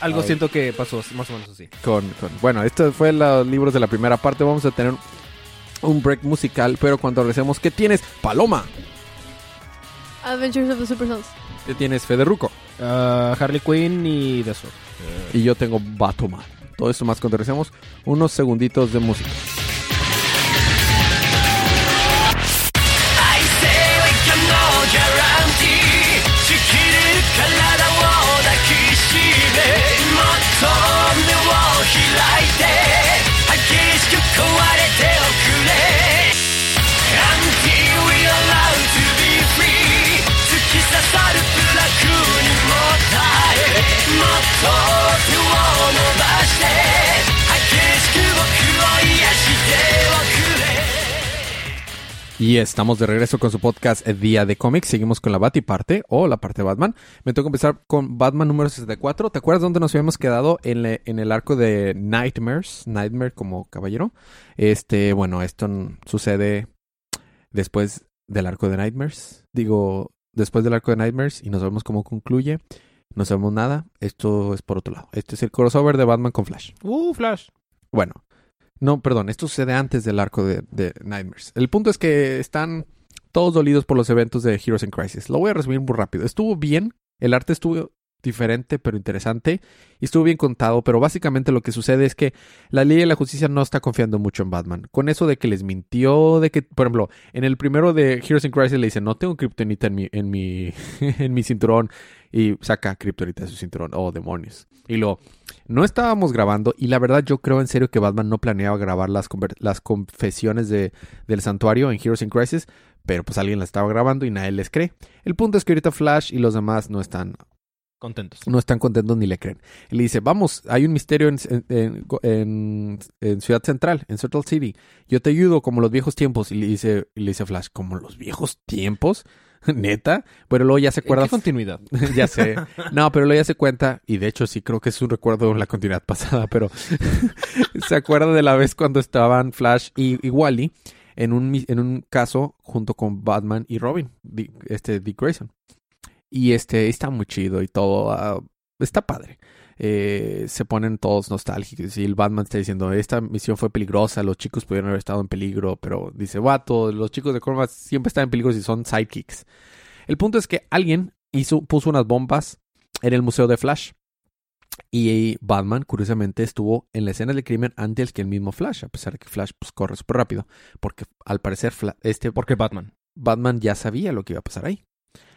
Algo Ay. siento que pasó más o menos así. Con, con- bueno, esto fue los libros de la primera parte. Vamos a tener un break musical, pero cuando regresemos, ¿qué tienes? Paloma. Adventures of the Super Sons. ¿Qué tienes? Federuco. Ah, Harley Quinn y The Sword. Y yo tengo Batman. Todo esto más cuando regresemos. Unos segunditos de música. Y estamos de regreso con su podcast eh, Día de Cómics. Seguimos con la Batiparte o la parte de Batman. Me tengo que empezar con Batman número 64. ¿Te acuerdas dónde nos habíamos quedado? En, le- en el arco de Nightmares. Nightmare como caballero. Este, bueno, esto sucede después del arco de Nightmares. Digo, después del arco de Nightmares y nos vemos cómo concluye. No sabemos nada. Esto es por otro lado. Este es el crossover de Batman con Flash. Uh, Flash. Bueno, no, perdón, esto sucede antes del arco de, Nightmares. El punto es que están todos dolidos por los eventos de Heroes in Crisis. Lo voy a resumir muy rápido. Estuvo bien, el arte estuvo diferente pero interesante y estuvo bien contado, pero básicamente lo que sucede es que la ley de la justicia no está confiando mucho en Batman. Con eso de que les mintió, de que, por ejemplo, en el primero de Heroes in Crisis le dicen, no tengo kriptonita en mi, en mi, en mi cinturón y saca kriptonita de su cinturón. Oh, demonios. Y lo, no estábamos grabando y la verdad yo creo en serio que Batman no planeaba grabar las, las confesiones de, del santuario en Heroes in Crisis, pero pues alguien las estaba grabando y nadie les cree. El punto es que ahorita Flash y los demás no están Contentos. no están contentos ni le creen. Y le dice, vamos, hay un misterio en, en- en- en Ciudad Central, en Central City. Yo te ayudo como los viejos tiempos. Y le dice, y le dice Flash, ¿como los viejos tiempos? ¿Neta? Pero luego ya se ¿En acuerda... qué continuidad? ya sé. No, pero luego ya se cuenta, y de hecho sí creo que es un recuerdo de la continuidad pasada, pero se acuerda de la vez cuando estaban Flash y, y Wally en un, en un caso junto con Batman y Robin, este Dick Grayson. Y este está muy chido y todo, ah, está padre. Eh, se ponen todos nostálgicos y el Batman está diciendo, esta misión fue peligrosa, los chicos pudieron haber estado en peligro, pero dice, vato, los chicos de Cormac siempre están en peligro si son sidekicks. El punto es que alguien hizo, puso unas bombas en el museo de Flash. Y Batman, curiosamente, estuvo en la escena del crimen antes que el mismo Flash, a pesar de que Flash pues, corre súper rápido. Porque al parecer Fla- este Porque Batman. Batman ya sabía lo que iba a pasar ahí.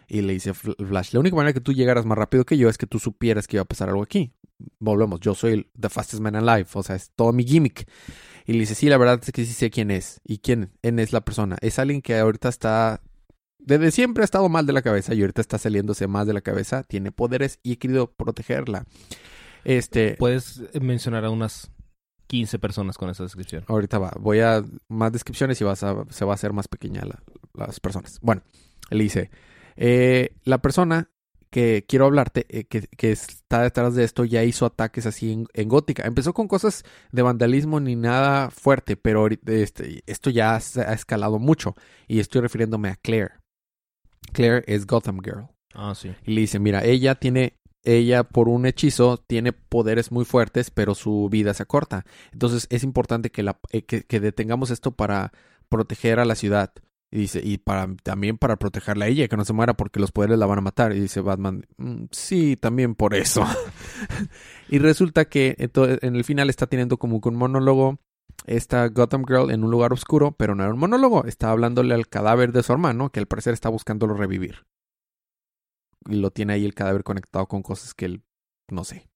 Y le dice Fl- Flash, la única manera que tú llegaras más rápido que yo es que tú supieras que iba a pasar algo aquí. Volvemos, yo soy el the fastest man alive, o sea, es todo mi gimmick. Y le dice, sí, la verdad es que sí sé quién es. ¿Y quién? Es la persona. Es alguien que ahorita está... Desde siempre ha estado mal de la cabeza y ahorita está saliéndose más de la cabeza. Tiene poderes y he querido protegerla. Este... Puedes mencionar a unas 15 personas con esa descripción. Ahorita va. Voy a más descripciones y vas a, se va a hacer más pequeña la- las personas. Bueno, él dice, eh, la persona que quiero hablarte, eh, que, que está detrás de esto, ya hizo ataques así en, en gótica. Empezó con cosas de vandalismo ni nada fuerte, pero este, esto ya se ha escalado mucho. Y estoy refiriéndome a Claire. Claire es Gotham Girl. Ah, sí. Y le dice, mira, ella tiene, ella por un hechizo tiene poderes muy fuertes, pero su vida se acorta. Entonces es importante que, la, eh, que, que detengamos esto para proteger a la ciudad. Y dice, y para, también para protegerla a ella, que no se muera porque los poderes la van a matar. Y dice Batman, "Mm, sí, también por eso. y resulta que ento- en el final está teniendo como que un monólogo esta Gotham Girl en un lugar oscuro, pero no era un monólogo, está hablándole al cadáver de su hermano, que al parecer está buscándolo revivir y lo tiene ahí el cadáver conectado con cosas que él no sé.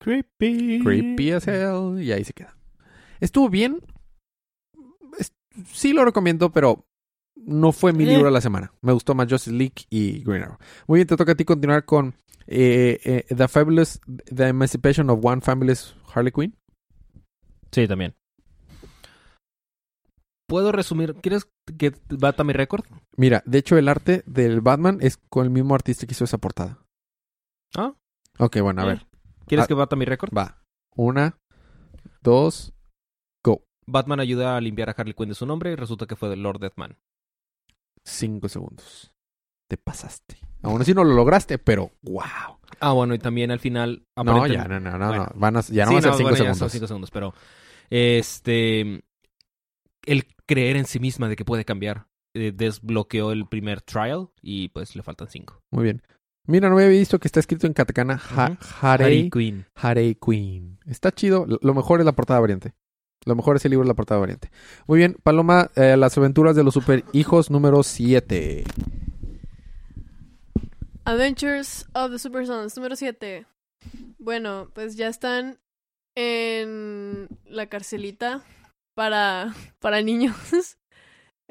Creepy. Creepy as hell. Y ahí se queda. Estuvo bien. Es- sí lo recomiendo, pero no fue mi Eh. libro de la semana. Me gustó más Justice League y Green Arrow. Muy bien, te toca a ti continuar con eh, eh, The Fabulous, The Emancipation of One Fabulous Harley Quinn. Sí, también. ¿Puedo resumir? ¿Quieres que bata mi récord? Mira, de hecho el arte del Batman es con el mismo artista que hizo esa portada. Ah. Ok, bueno, a Eh. ver. ¿Quieres Ah. que bata mi récord? Va. Una, dos, go. Batman ayuda a limpiar a Harley Quinn de su nombre y resulta que fue de Lord Deathman. Cinco segundos. Te pasaste. Aún así no lo lograste, pero wow. Ah, bueno, y también al final... No, ya, no, no, no, Bueno. no. Van a, ya no Sí, van a ser no, cinco bueno, ya son segundos. cinco segundos, pero... Este... El creer en sí misma de que puede cambiar eh, desbloqueó el primer trial y pues le faltan cinco. Muy bien. Mira, no había visto que está escrito en katakana ha, Ujú. Harei, Queen. Está chido. Lo mejor es la portada variante. Lo mejor es el libro de la portada variante. Muy bien, Paloma, eh, las aventuras de los super hijos número 7. Adventures of the Super Sons, número 7. Bueno, pues ya están en la carcelita para, para niños.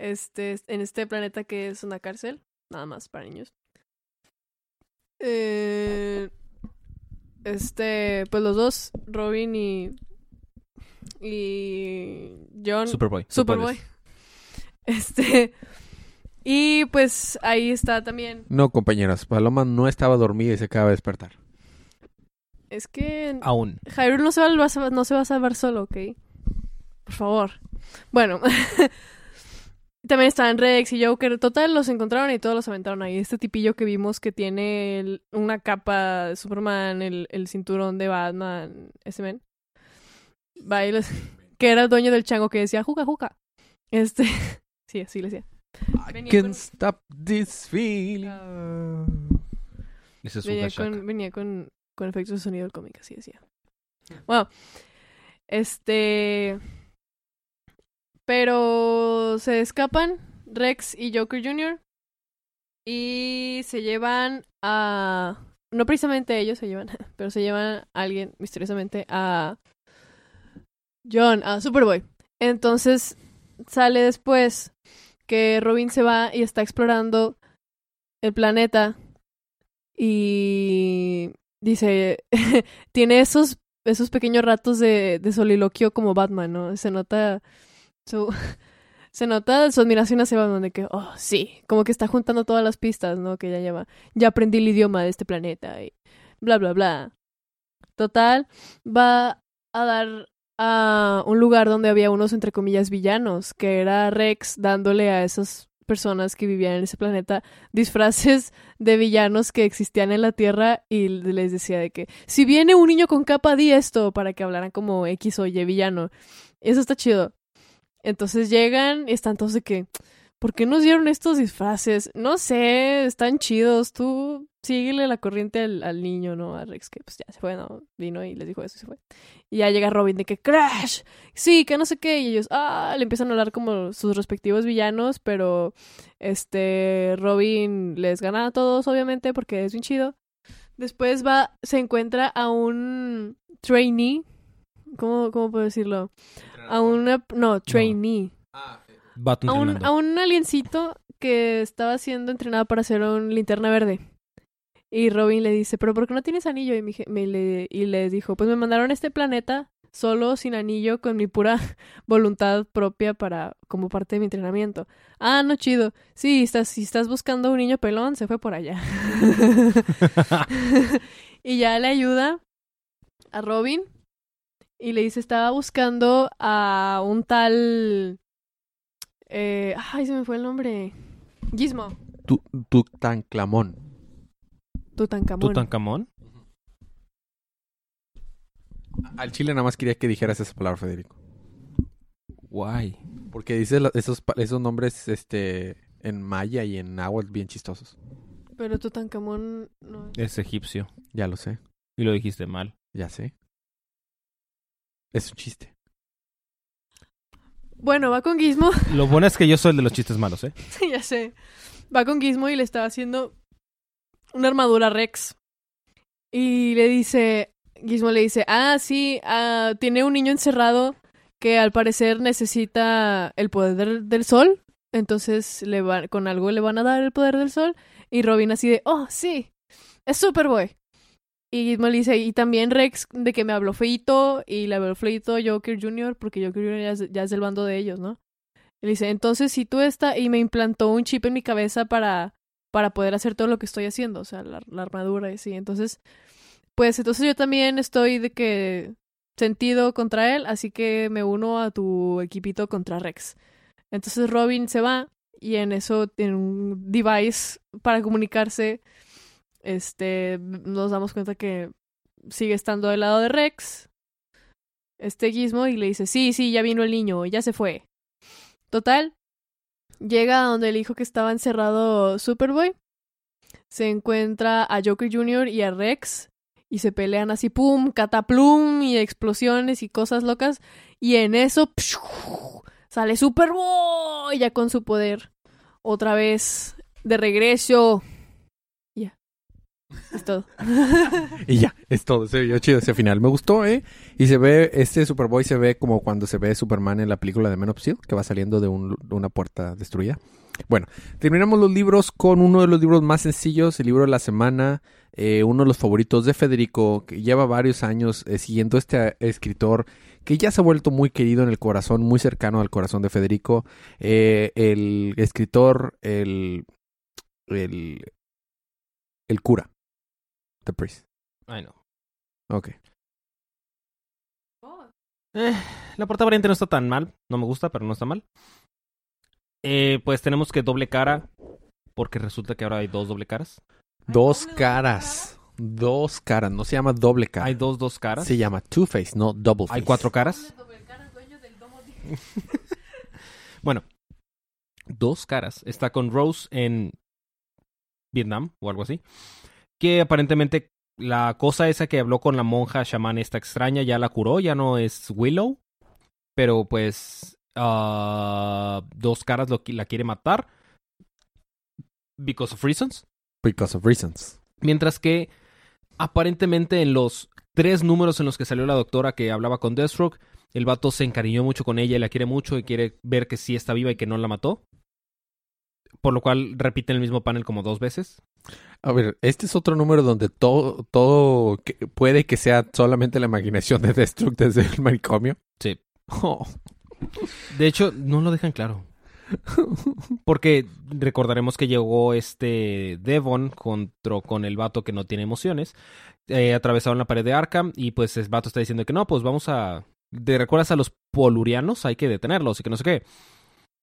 Este, en este planeta que es una cárcel, nada más para niños. Eh, este, pues los dos, Robin y y John Superboy. Superboy. Este y pues ahí está también. No, compañeras, Paloma no estaba dormida y se acaba de despertar. Es que Aún. Hyrule no se, va, a salvar- no se va a salvar solo, ¿ok? Por favor. Bueno. También están Rex y Joker. Total, los encontraron y todos los aventaron ahí. Este tipillo que vimos que tiene el- una capa de Superman, el, el cinturón de Batman, ese men. Va y les- que era el dueño del chango que decía, juca, juca. Este, sí, así le decía. I Venía can't con- stop this feeling. Ese es su Venía con, venía con, con efectos de sonido del cómic, así decía. Bueno, este. Pero se escapan Rex y Joker Jr. Y se llevan a. No precisamente ellos se llevan, pero se llevan a alguien misteriosamente a. John, a Superboy. Entonces sale después que Robin se va y está explorando el planeta y dice, tiene esos, esos pequeños ratos de, de soliloquio como Batman, ¿no? Se nota su, se nota su admiración hacia Batman de que, oh, sí, como que está juntando todas las pistas, ¿no? Que ya lleva, ya aprendí el idioma de este planeta y bla, bla, bla. Total, va a dar a un lugar donde había unos, entre comillas, villanos, que era Rex dándole a esas personas que vivían en ese planeta disfraces de villanos que existían en la Tierra y les decía de que si viene un niño con capa di esto para que hablaran como X o Y villano. Eso está chido. Entonces llegan y están todos de que ¿por qué nos dieron estos disfraces? No sé, están chidos. Tú síguele la corriente al, al, niño, ¿no? A Rex, que pues ya se fue, ¿no? Vino y les dijo eso y se fue. Y ya llega Robin de que Crash, sí, que no sé qué. Y ellos, ah, le empiezan a hablar como sus respectivos villanos, pero este, Robin les gana a todos, obviamente, porque es bien chido. Después va, se encuentra a un trainee. ¿Cómo, cómo puedo decirlo? A una, no, trainee. No. A un, a un aliencito que estaba siendo entrenado para ser un linterna verde. Y Robin le dice, pero ¿por qué no tienes anillo? Y, me, le, y le dijo, pues me mandaron a este planeta solo, sin anillo, con mi pura voluntad propia para como parte de mi entrenamiento. Ah, no chido. Sí, estás, si estás buscando un niño pelón, se fue por allá. y ya le ayuda a Robin y le dice, estaba buscando a un tal... Eh, ay, se me fue el nombre. Gizmo. Tutankamón. Tutankamón. ¿Tutankamón? Al chile nada más quería que dijeras esa palabra, Federico. Guay. Porque dice esos, esos nombres este, en maya y en náhuatl bien chistosos. Pero Tutankamón no Es egipcio. Ya lo sé. Y lo dijiste mal. Ya sé. Es un chiste. Bueno, va con Gizmo. Lo bueno es que yo soy el de los chistes malos, ¿eh? ya sé. Va con Gizmo y le estaba haciendo una armadura Rex. Y le dice, Gizmo le dice, ah, sí, ah, tiene un niño encerrado que al parecer necesita el poder del, sol. Entonces le con algo le van a dar el poder del sol. Y Robin así de, oh, sí, es Superboy. Y Gizmo le dice, y también Rex, de que me habló feito, y le habló feito Joker Jr., porque Joker Jr. Ya es, ya es del bando de ellos, ¿no? Le dice, entonces si tú estás, y me implantó un chip en mi cabeza para, para poder hacer todo lo que estoy haciendo, o sea, la, armadura y así. Entonces, pues entonces yo también estoy de que sentido contra él, así que me uno a tu equipito contra Rex. Entonces Robin se va y en eso tiene un device para comunicarse. Este, nos damos cuenta que sigue estando del lado de Rex. Este Gizmo y le dice, sí, sí, ya vino el niño, ya se fue. Total, llega a donde el hijo que estaba encerrado Superboy. Se encuentra a Joker Jr. y a Rex y se pelean así, pum, cataplum, y explosiones y cosas locas. Y en eso ¡pshu! sale Superboy ya con su poder. Otra vez de regreso. Es todo. y ya, es todo. Se vio chido ese final. Me gustó, ¿eh? Y se ve, este Superboy se ve como cuando se ve Superman en la película de Man of Steel, que va saliendo de, un, de una puerta destruida. Bueno, terminamos los libros con uno de los libros más sencillos, el libro de la semana, eh, uno de los favoritos de Federico, que lleva varios años eh, siguiendo este escritor que ya se ha vuelto muy querido en el corazón, muy cercano al corazón de Federico. Eh, el escritor, el, el, el cura, The Priest. Ay, no. Ok. Eh, la portada variante no está tan mal. No me gusta, pero no está mal. Eh, pues tenemos que doble cara. Porque resulta que ahora hay dos doble caras. Dos caras. Dos caras. No se llama doble cara. Hay dos dos caras. Se llama Two Face, no Double Face. Hay cuatro caras. bueno, dos caras. Está con Rose en Vietnam o algo así. Que aparentemente la cosa esa que habló con la monja chamán esta extraña ya la curó, ya no es Willow. Pero pues uh, dos caras lo, la quiere matar. Because of reasons. Because of reasons. Mientras que aparentemente en los tres números en los que salió la doctora que hablaba con Deathstroke, el vato se encariñó mucho con ella y la quiere mucho y quiere ver que sí está viva y que no la mató. Por lo cual repiten el mismo panel como dos veces. A ver, este es otro número donde todo, todo que- puede que sea solamente la imaginación de Deathstroke desde el manicomio. Sí. Oh. De hecho, no lo dejan claro. Porque recordaremos que llegó este Devon contra, con el vato que no tiene emociones. Eh, atravesaron la pared de Arkham y pues el vato está diciendo que no, pues vamos a... ¿Te recuerdas a los polurianos? Hay que detenerlos y que no sé qué.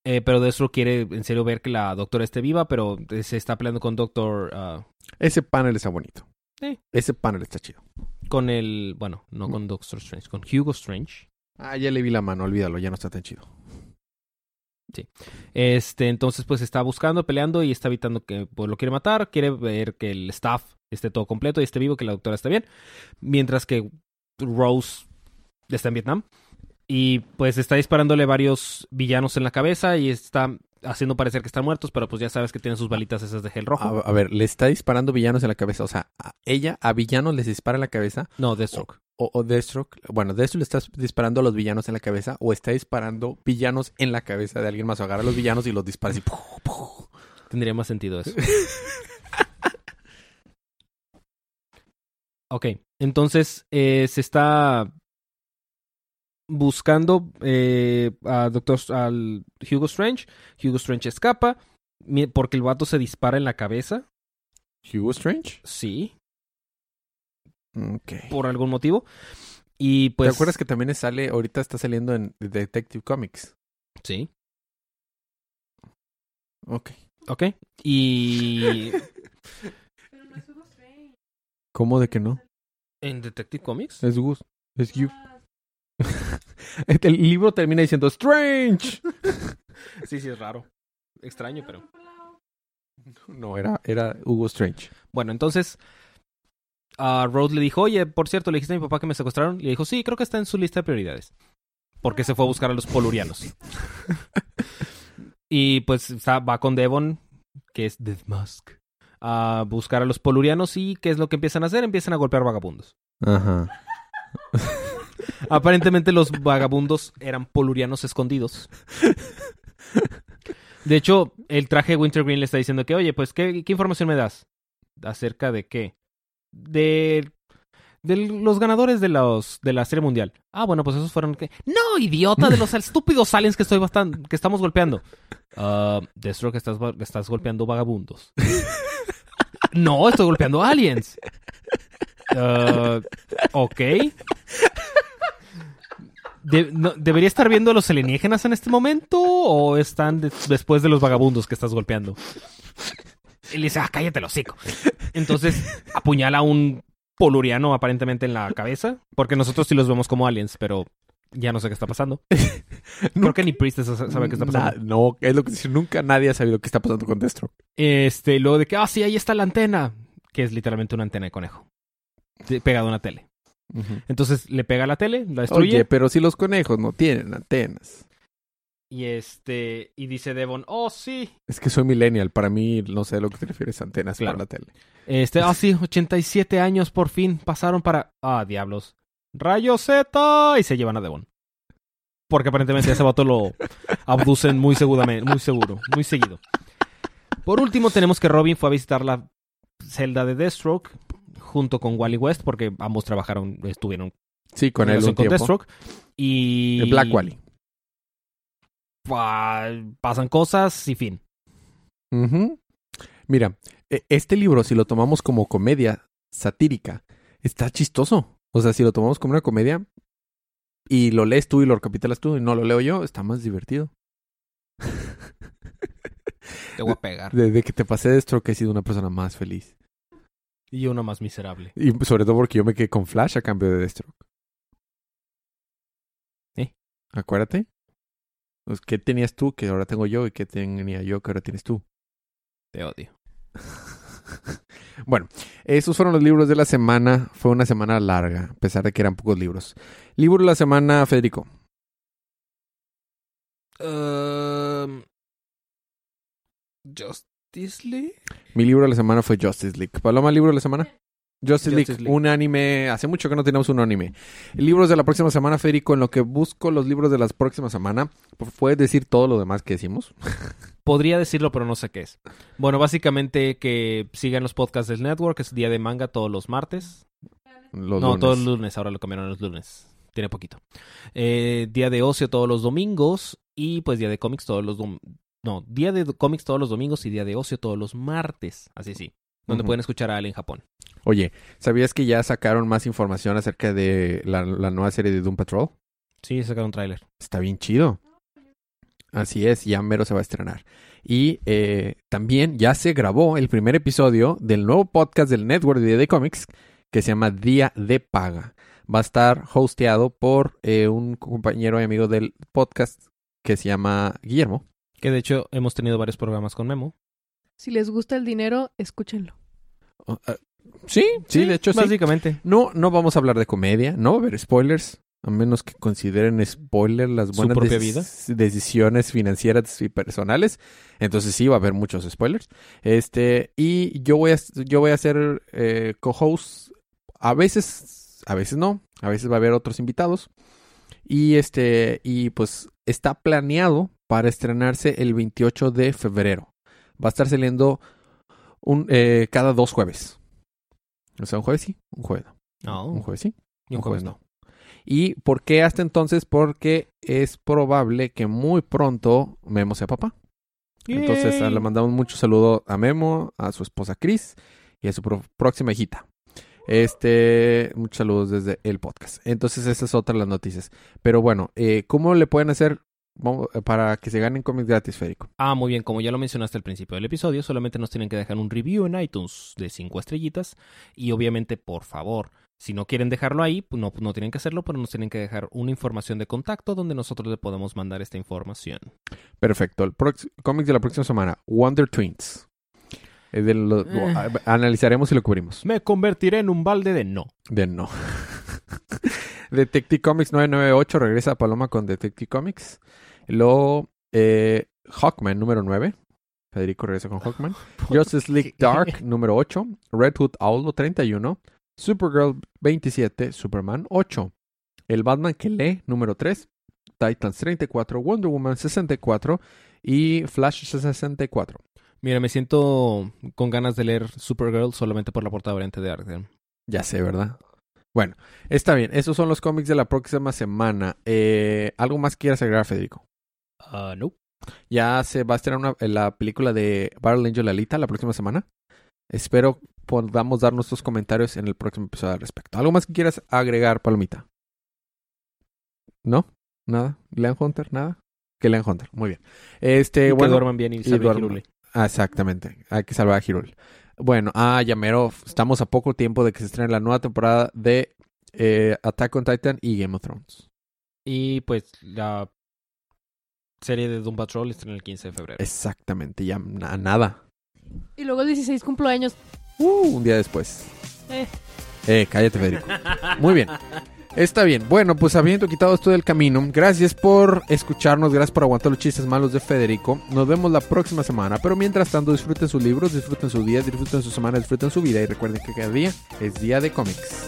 Eh, pero Destro quiere en serio ver que la doctora esté viva, pero se está peleando con Doctor... ah, Ese panel está bonito. Sí. Ese panel está chido. con el... Bueno, no con Doctor Strange, con Hugo Strange. Ah, ya le vi la mano, olvídalo, ya no está tan chido. Este, entonces, pues está buscando, peleando y está evitando que pues, lo quiere matar. Quiere ver que el staff esté todo completo y esté vivo, que la doctora esté bien. Mientras que Rose está en Vietnam. Y pues está disparándole varios villanos en la cabeza y está haciendo parecer que están muertos, pero pues ya sabes que tienen sus balitas esas de gel rojo. A, a ver, le está disparando villanos en la cabeza. O sea, a ella a villanos les dispara en la cabeza. No, Deathstroke. O, o Deathstroke. Bueno, Deathstroke le está disparando a los villanos en la cabeza. O está disparando villanos en la cabeza de alguien más. O agarra a los villanos y los dispara así. ¡puf, puf! Tendría más sentido eso. ok, entonces eh, se está buscando eh, a Doctor, al Hugo Strange. Hugo Strange escapa porque el vato se dispara en la cabeza. Hugo Strange. Sí, Ok. por algún motivo. Y pues... ¿Te acuerdas que también sale, ahorita está saliendo en Detective Comics? Sí, Ok. ok. Y... ¿Cómo de que no? ¿En Detective Comics? Es Gus. Es Hugh. El libro termina diciendo Strange. Sí, sí, es raro. Extraño, pero... No, era, era Hugo Strange. Bueno, entonces a Rose le dijo, oye, por cierto, le dijiste a mi papá que me secuestraron. Y le dijo, sí, creo que está en su lista de prioridades. Porque se fue a buscar a los polurianos. y pues está- va con Devon, que es Death Mask, a buscar a los polurianos. ¿Y qué es lo que empiezan a hacer? Empiezan a golpear vagabundos. Ajá. Aparentemente los vagabundos eran polurianos escondidos. De hecho, el traje de Wintergreen le está diciendo que, oye, pues, ¿qué, qué información me das? ¿Acerca de qué? De, los ganadores de, los, de la Serie Mundial. Ah, bueno, pues esos fueron... que No, idiota, de los estúpidos aliens que, estoy bastan- que estamos golpeando. Ah, Destro, que estás, estás golpeando vagabundos. no, estoy golpeando aliens. Ah, ok. De- no- ¿Debería estar viendo a los alienígenas en este momento o están de- después de los vagabundos que estás golpeando? Y le dice, ah, cállate el hocico. Entonces apuñala a un poluriano aparentemente en la cabeza, porque nosotros sí los vemos como aliens, pero ya no sé qué está pasando. Creo que ni Priestess sa- sabe qué está pasando. Na- no, es lo que dice. Nunca nadie ha sabido qué está pasando con Destro. Este, y luego de que, ah, sí, ahí está la antena, que es literalmente una antena de conejo, pegada a una tele. Entonces le pega a la tele, la destruye. Oye, pero si los conejos no tienen antenas. Y este, y dice Devon, oh sí. Es que soy millennial. Para mí, no sé a lo que te refieres antenas Claro. para la tele. Este, ah sí, 87 años por fin pasaron para, ah, diablos. Rayo Z y se llevan a Devon. Porque aparentemente a ese vato lo abducen muy seguramente, muy seguro, muy seguido. Por último, tenemos que Robin fue a visitar la celda de Deathstroke junto con Wally West, porque ambos trabajaron, estuvieron Sí, con él un con tiempo. Y. El Black Wally. pa- pasan cosas y fin. Mira, e- este libro, si lo tomamos como comedia satírica, está chistoso. O sea, si lo tomamos como una comedia y lo lees tú y lo recapitulas tú y no lo leo yo, está más divertido. Te voy a pegar. Desde que te pasé de esto, que he sido una persona más feliz. Y uno más miserable. Y sobre todo porque yo me quedé con Flash a cambio de Deathstroke. ¿Eh? Acuérdate. Pues, ¿Qué tenías tú que ahora tengo yo y qué tenía yo que ahora tienes tú? Te odio. Bueno, esos fueron los libros de la semana. Fue una semana larga, a pesar de que eran pocos libros. Libro de la semana, Federico. Um, Justice League. Mi libro de la semana fue Justice League. Paloma, libro de la semana. Justice, League, Justice League. un anime. Hace mucho que no tenemos un anime. Libros de la próxima semana, Federico. En lo que busco los libros de la próxima semana, ¿puedes decir todo lo demás que decimos? Podría decirlo, pero no sé qué es. Bueno, básicamente que sigan los podcasts del network, es día de manga todos los martes. Los no, lunes. todos los lunes, ahora lo cambiaron a los lunes. Tiene poquito. Eh, día de ocio todos los domingos y pues día de cómics todos los dom- No, día de cómics todos los domingos y día de ocio todos los martes. Así sí. Donde pueden escuchar a Ale en Japón. Oye, ¿sabías que ya sacaron más información acerca de la, la nueva serie de Doom Patrol? Sí, sacaron un tráiler. Está bien chido. Así es, ya mero se va a estrenar. Y eh, también ya se grabó el primer episodio del nuevo podcast del Network de Día de Comics que se llama Día de Paga. Va a estar hosteado por eh, un compañero y amigo del podcast que se llama Guillermo. Que de hecho hemos tenido varios programas con Memo. Si les gusta el dinero, escúchenlo. Ah, sí, sí, de hecho sí. Básicamente. No, no vamos a hablar de comedia, no va a haber spoilers, a menos que consideren spoiler las ¿Su buenas vida? decisiones financieras y personales. Entonces sí va a haber muchos spoilers. Este, y yo voy a, yo voy a ser eh, co-host. A veces, a veces no, a veces va a haber otros invitados. Y este, y pues está planeado para estrenarse el 28 de febrero. Va a estar saliendo un, eh, cada dos jueves. O sea, un jueves sí, un jueves no. No, Un jueves sí, y un jueves no. ¿Y por qué hasta entonces? Porque es probable que muy pronto Memo sea papá. Entonces le mandamos mucho saludo a Memo, a su esposa Chris y a su próxima hijita. Este, muchos saludos desde el podcast. Entonces, esas son otras las noticias. Pero bueno, eh, ¿cómo le pueden hacer para que se ganen cómics gratis, Federico? Ah, muy bien, como ya lo mencionaste al principio del episodio, solamente nos tienen que dejar un review en iTunes de 5 estrellitas y obviamente, por favor, si no quieren dejarlo ahí, pues no, no tienen que hacerlo, pero nos tienen que dejar una información de contacto donde nosotros le podemos mandar esta información. Perfecto. El prox- cómic de la próxima semana, Wonder Twins. Eh, de lo- Eh. a- Analizaremos y lo cubrimos. Me convertiré en un balde de no. De no. Detective Comics 998 regresa a Paloma con Detective Comics. Luego, eh, Hawkman número 9. Federico regresa con Hawkman. Justice League Dark número 8. Red Hood Owl 31. Supergirl 27. Superman 8. El Batman que lee número 3. Titans 34. Wonder Woman 64. Y Flash 64. Mira, me siento con ganas de leer Supergirl solamente por la portada variante de Arkham. Ya sé, ¿verdad? Bueno, está bien. Esos son los cómics de la próxima semana. Eh, ¿Algo más quieras agregar, Federico? Ah, no. Ya se va a estrenar una- la película de Battle Angel Alita la próxima semana. Espero podamos dar nuestros comentarios en el próximo episodio al respecto. ¿Algo más que quieras agregar, Palomita? ¿No? ¿Nada? ¿Lean Hunter? ¿Nada? Que Lean Hunter. Muy bien. Este, y que duerman bien y, duerman. Hirule. Ah, exactamente. Hay que salvar a Hirul. Bueno, ah, ya mero. Estamos a poco tiempo de que se estrene la nueva temporada de eh, Attack on Titan y Game of Thrones. Y pues la serie de Doom Patrol está en el 15 de febrero. Exactamente, ya na- nada. Y luego el 16 cumpleaños. Uh, un día después. Eh. Eh, cállate, Federico. Muy bien. Está bien. Bueno, pues habiendo quitado esto del camino, gracias por escucharnos, gracias por aguantar los chistes malos de Federico. Nos vemos la próxima semana, pero mientras tanto disfruten sus libros, disfruten su día, disfruten su semana, disfruten su vida y recuerden que cada día es día de cómics.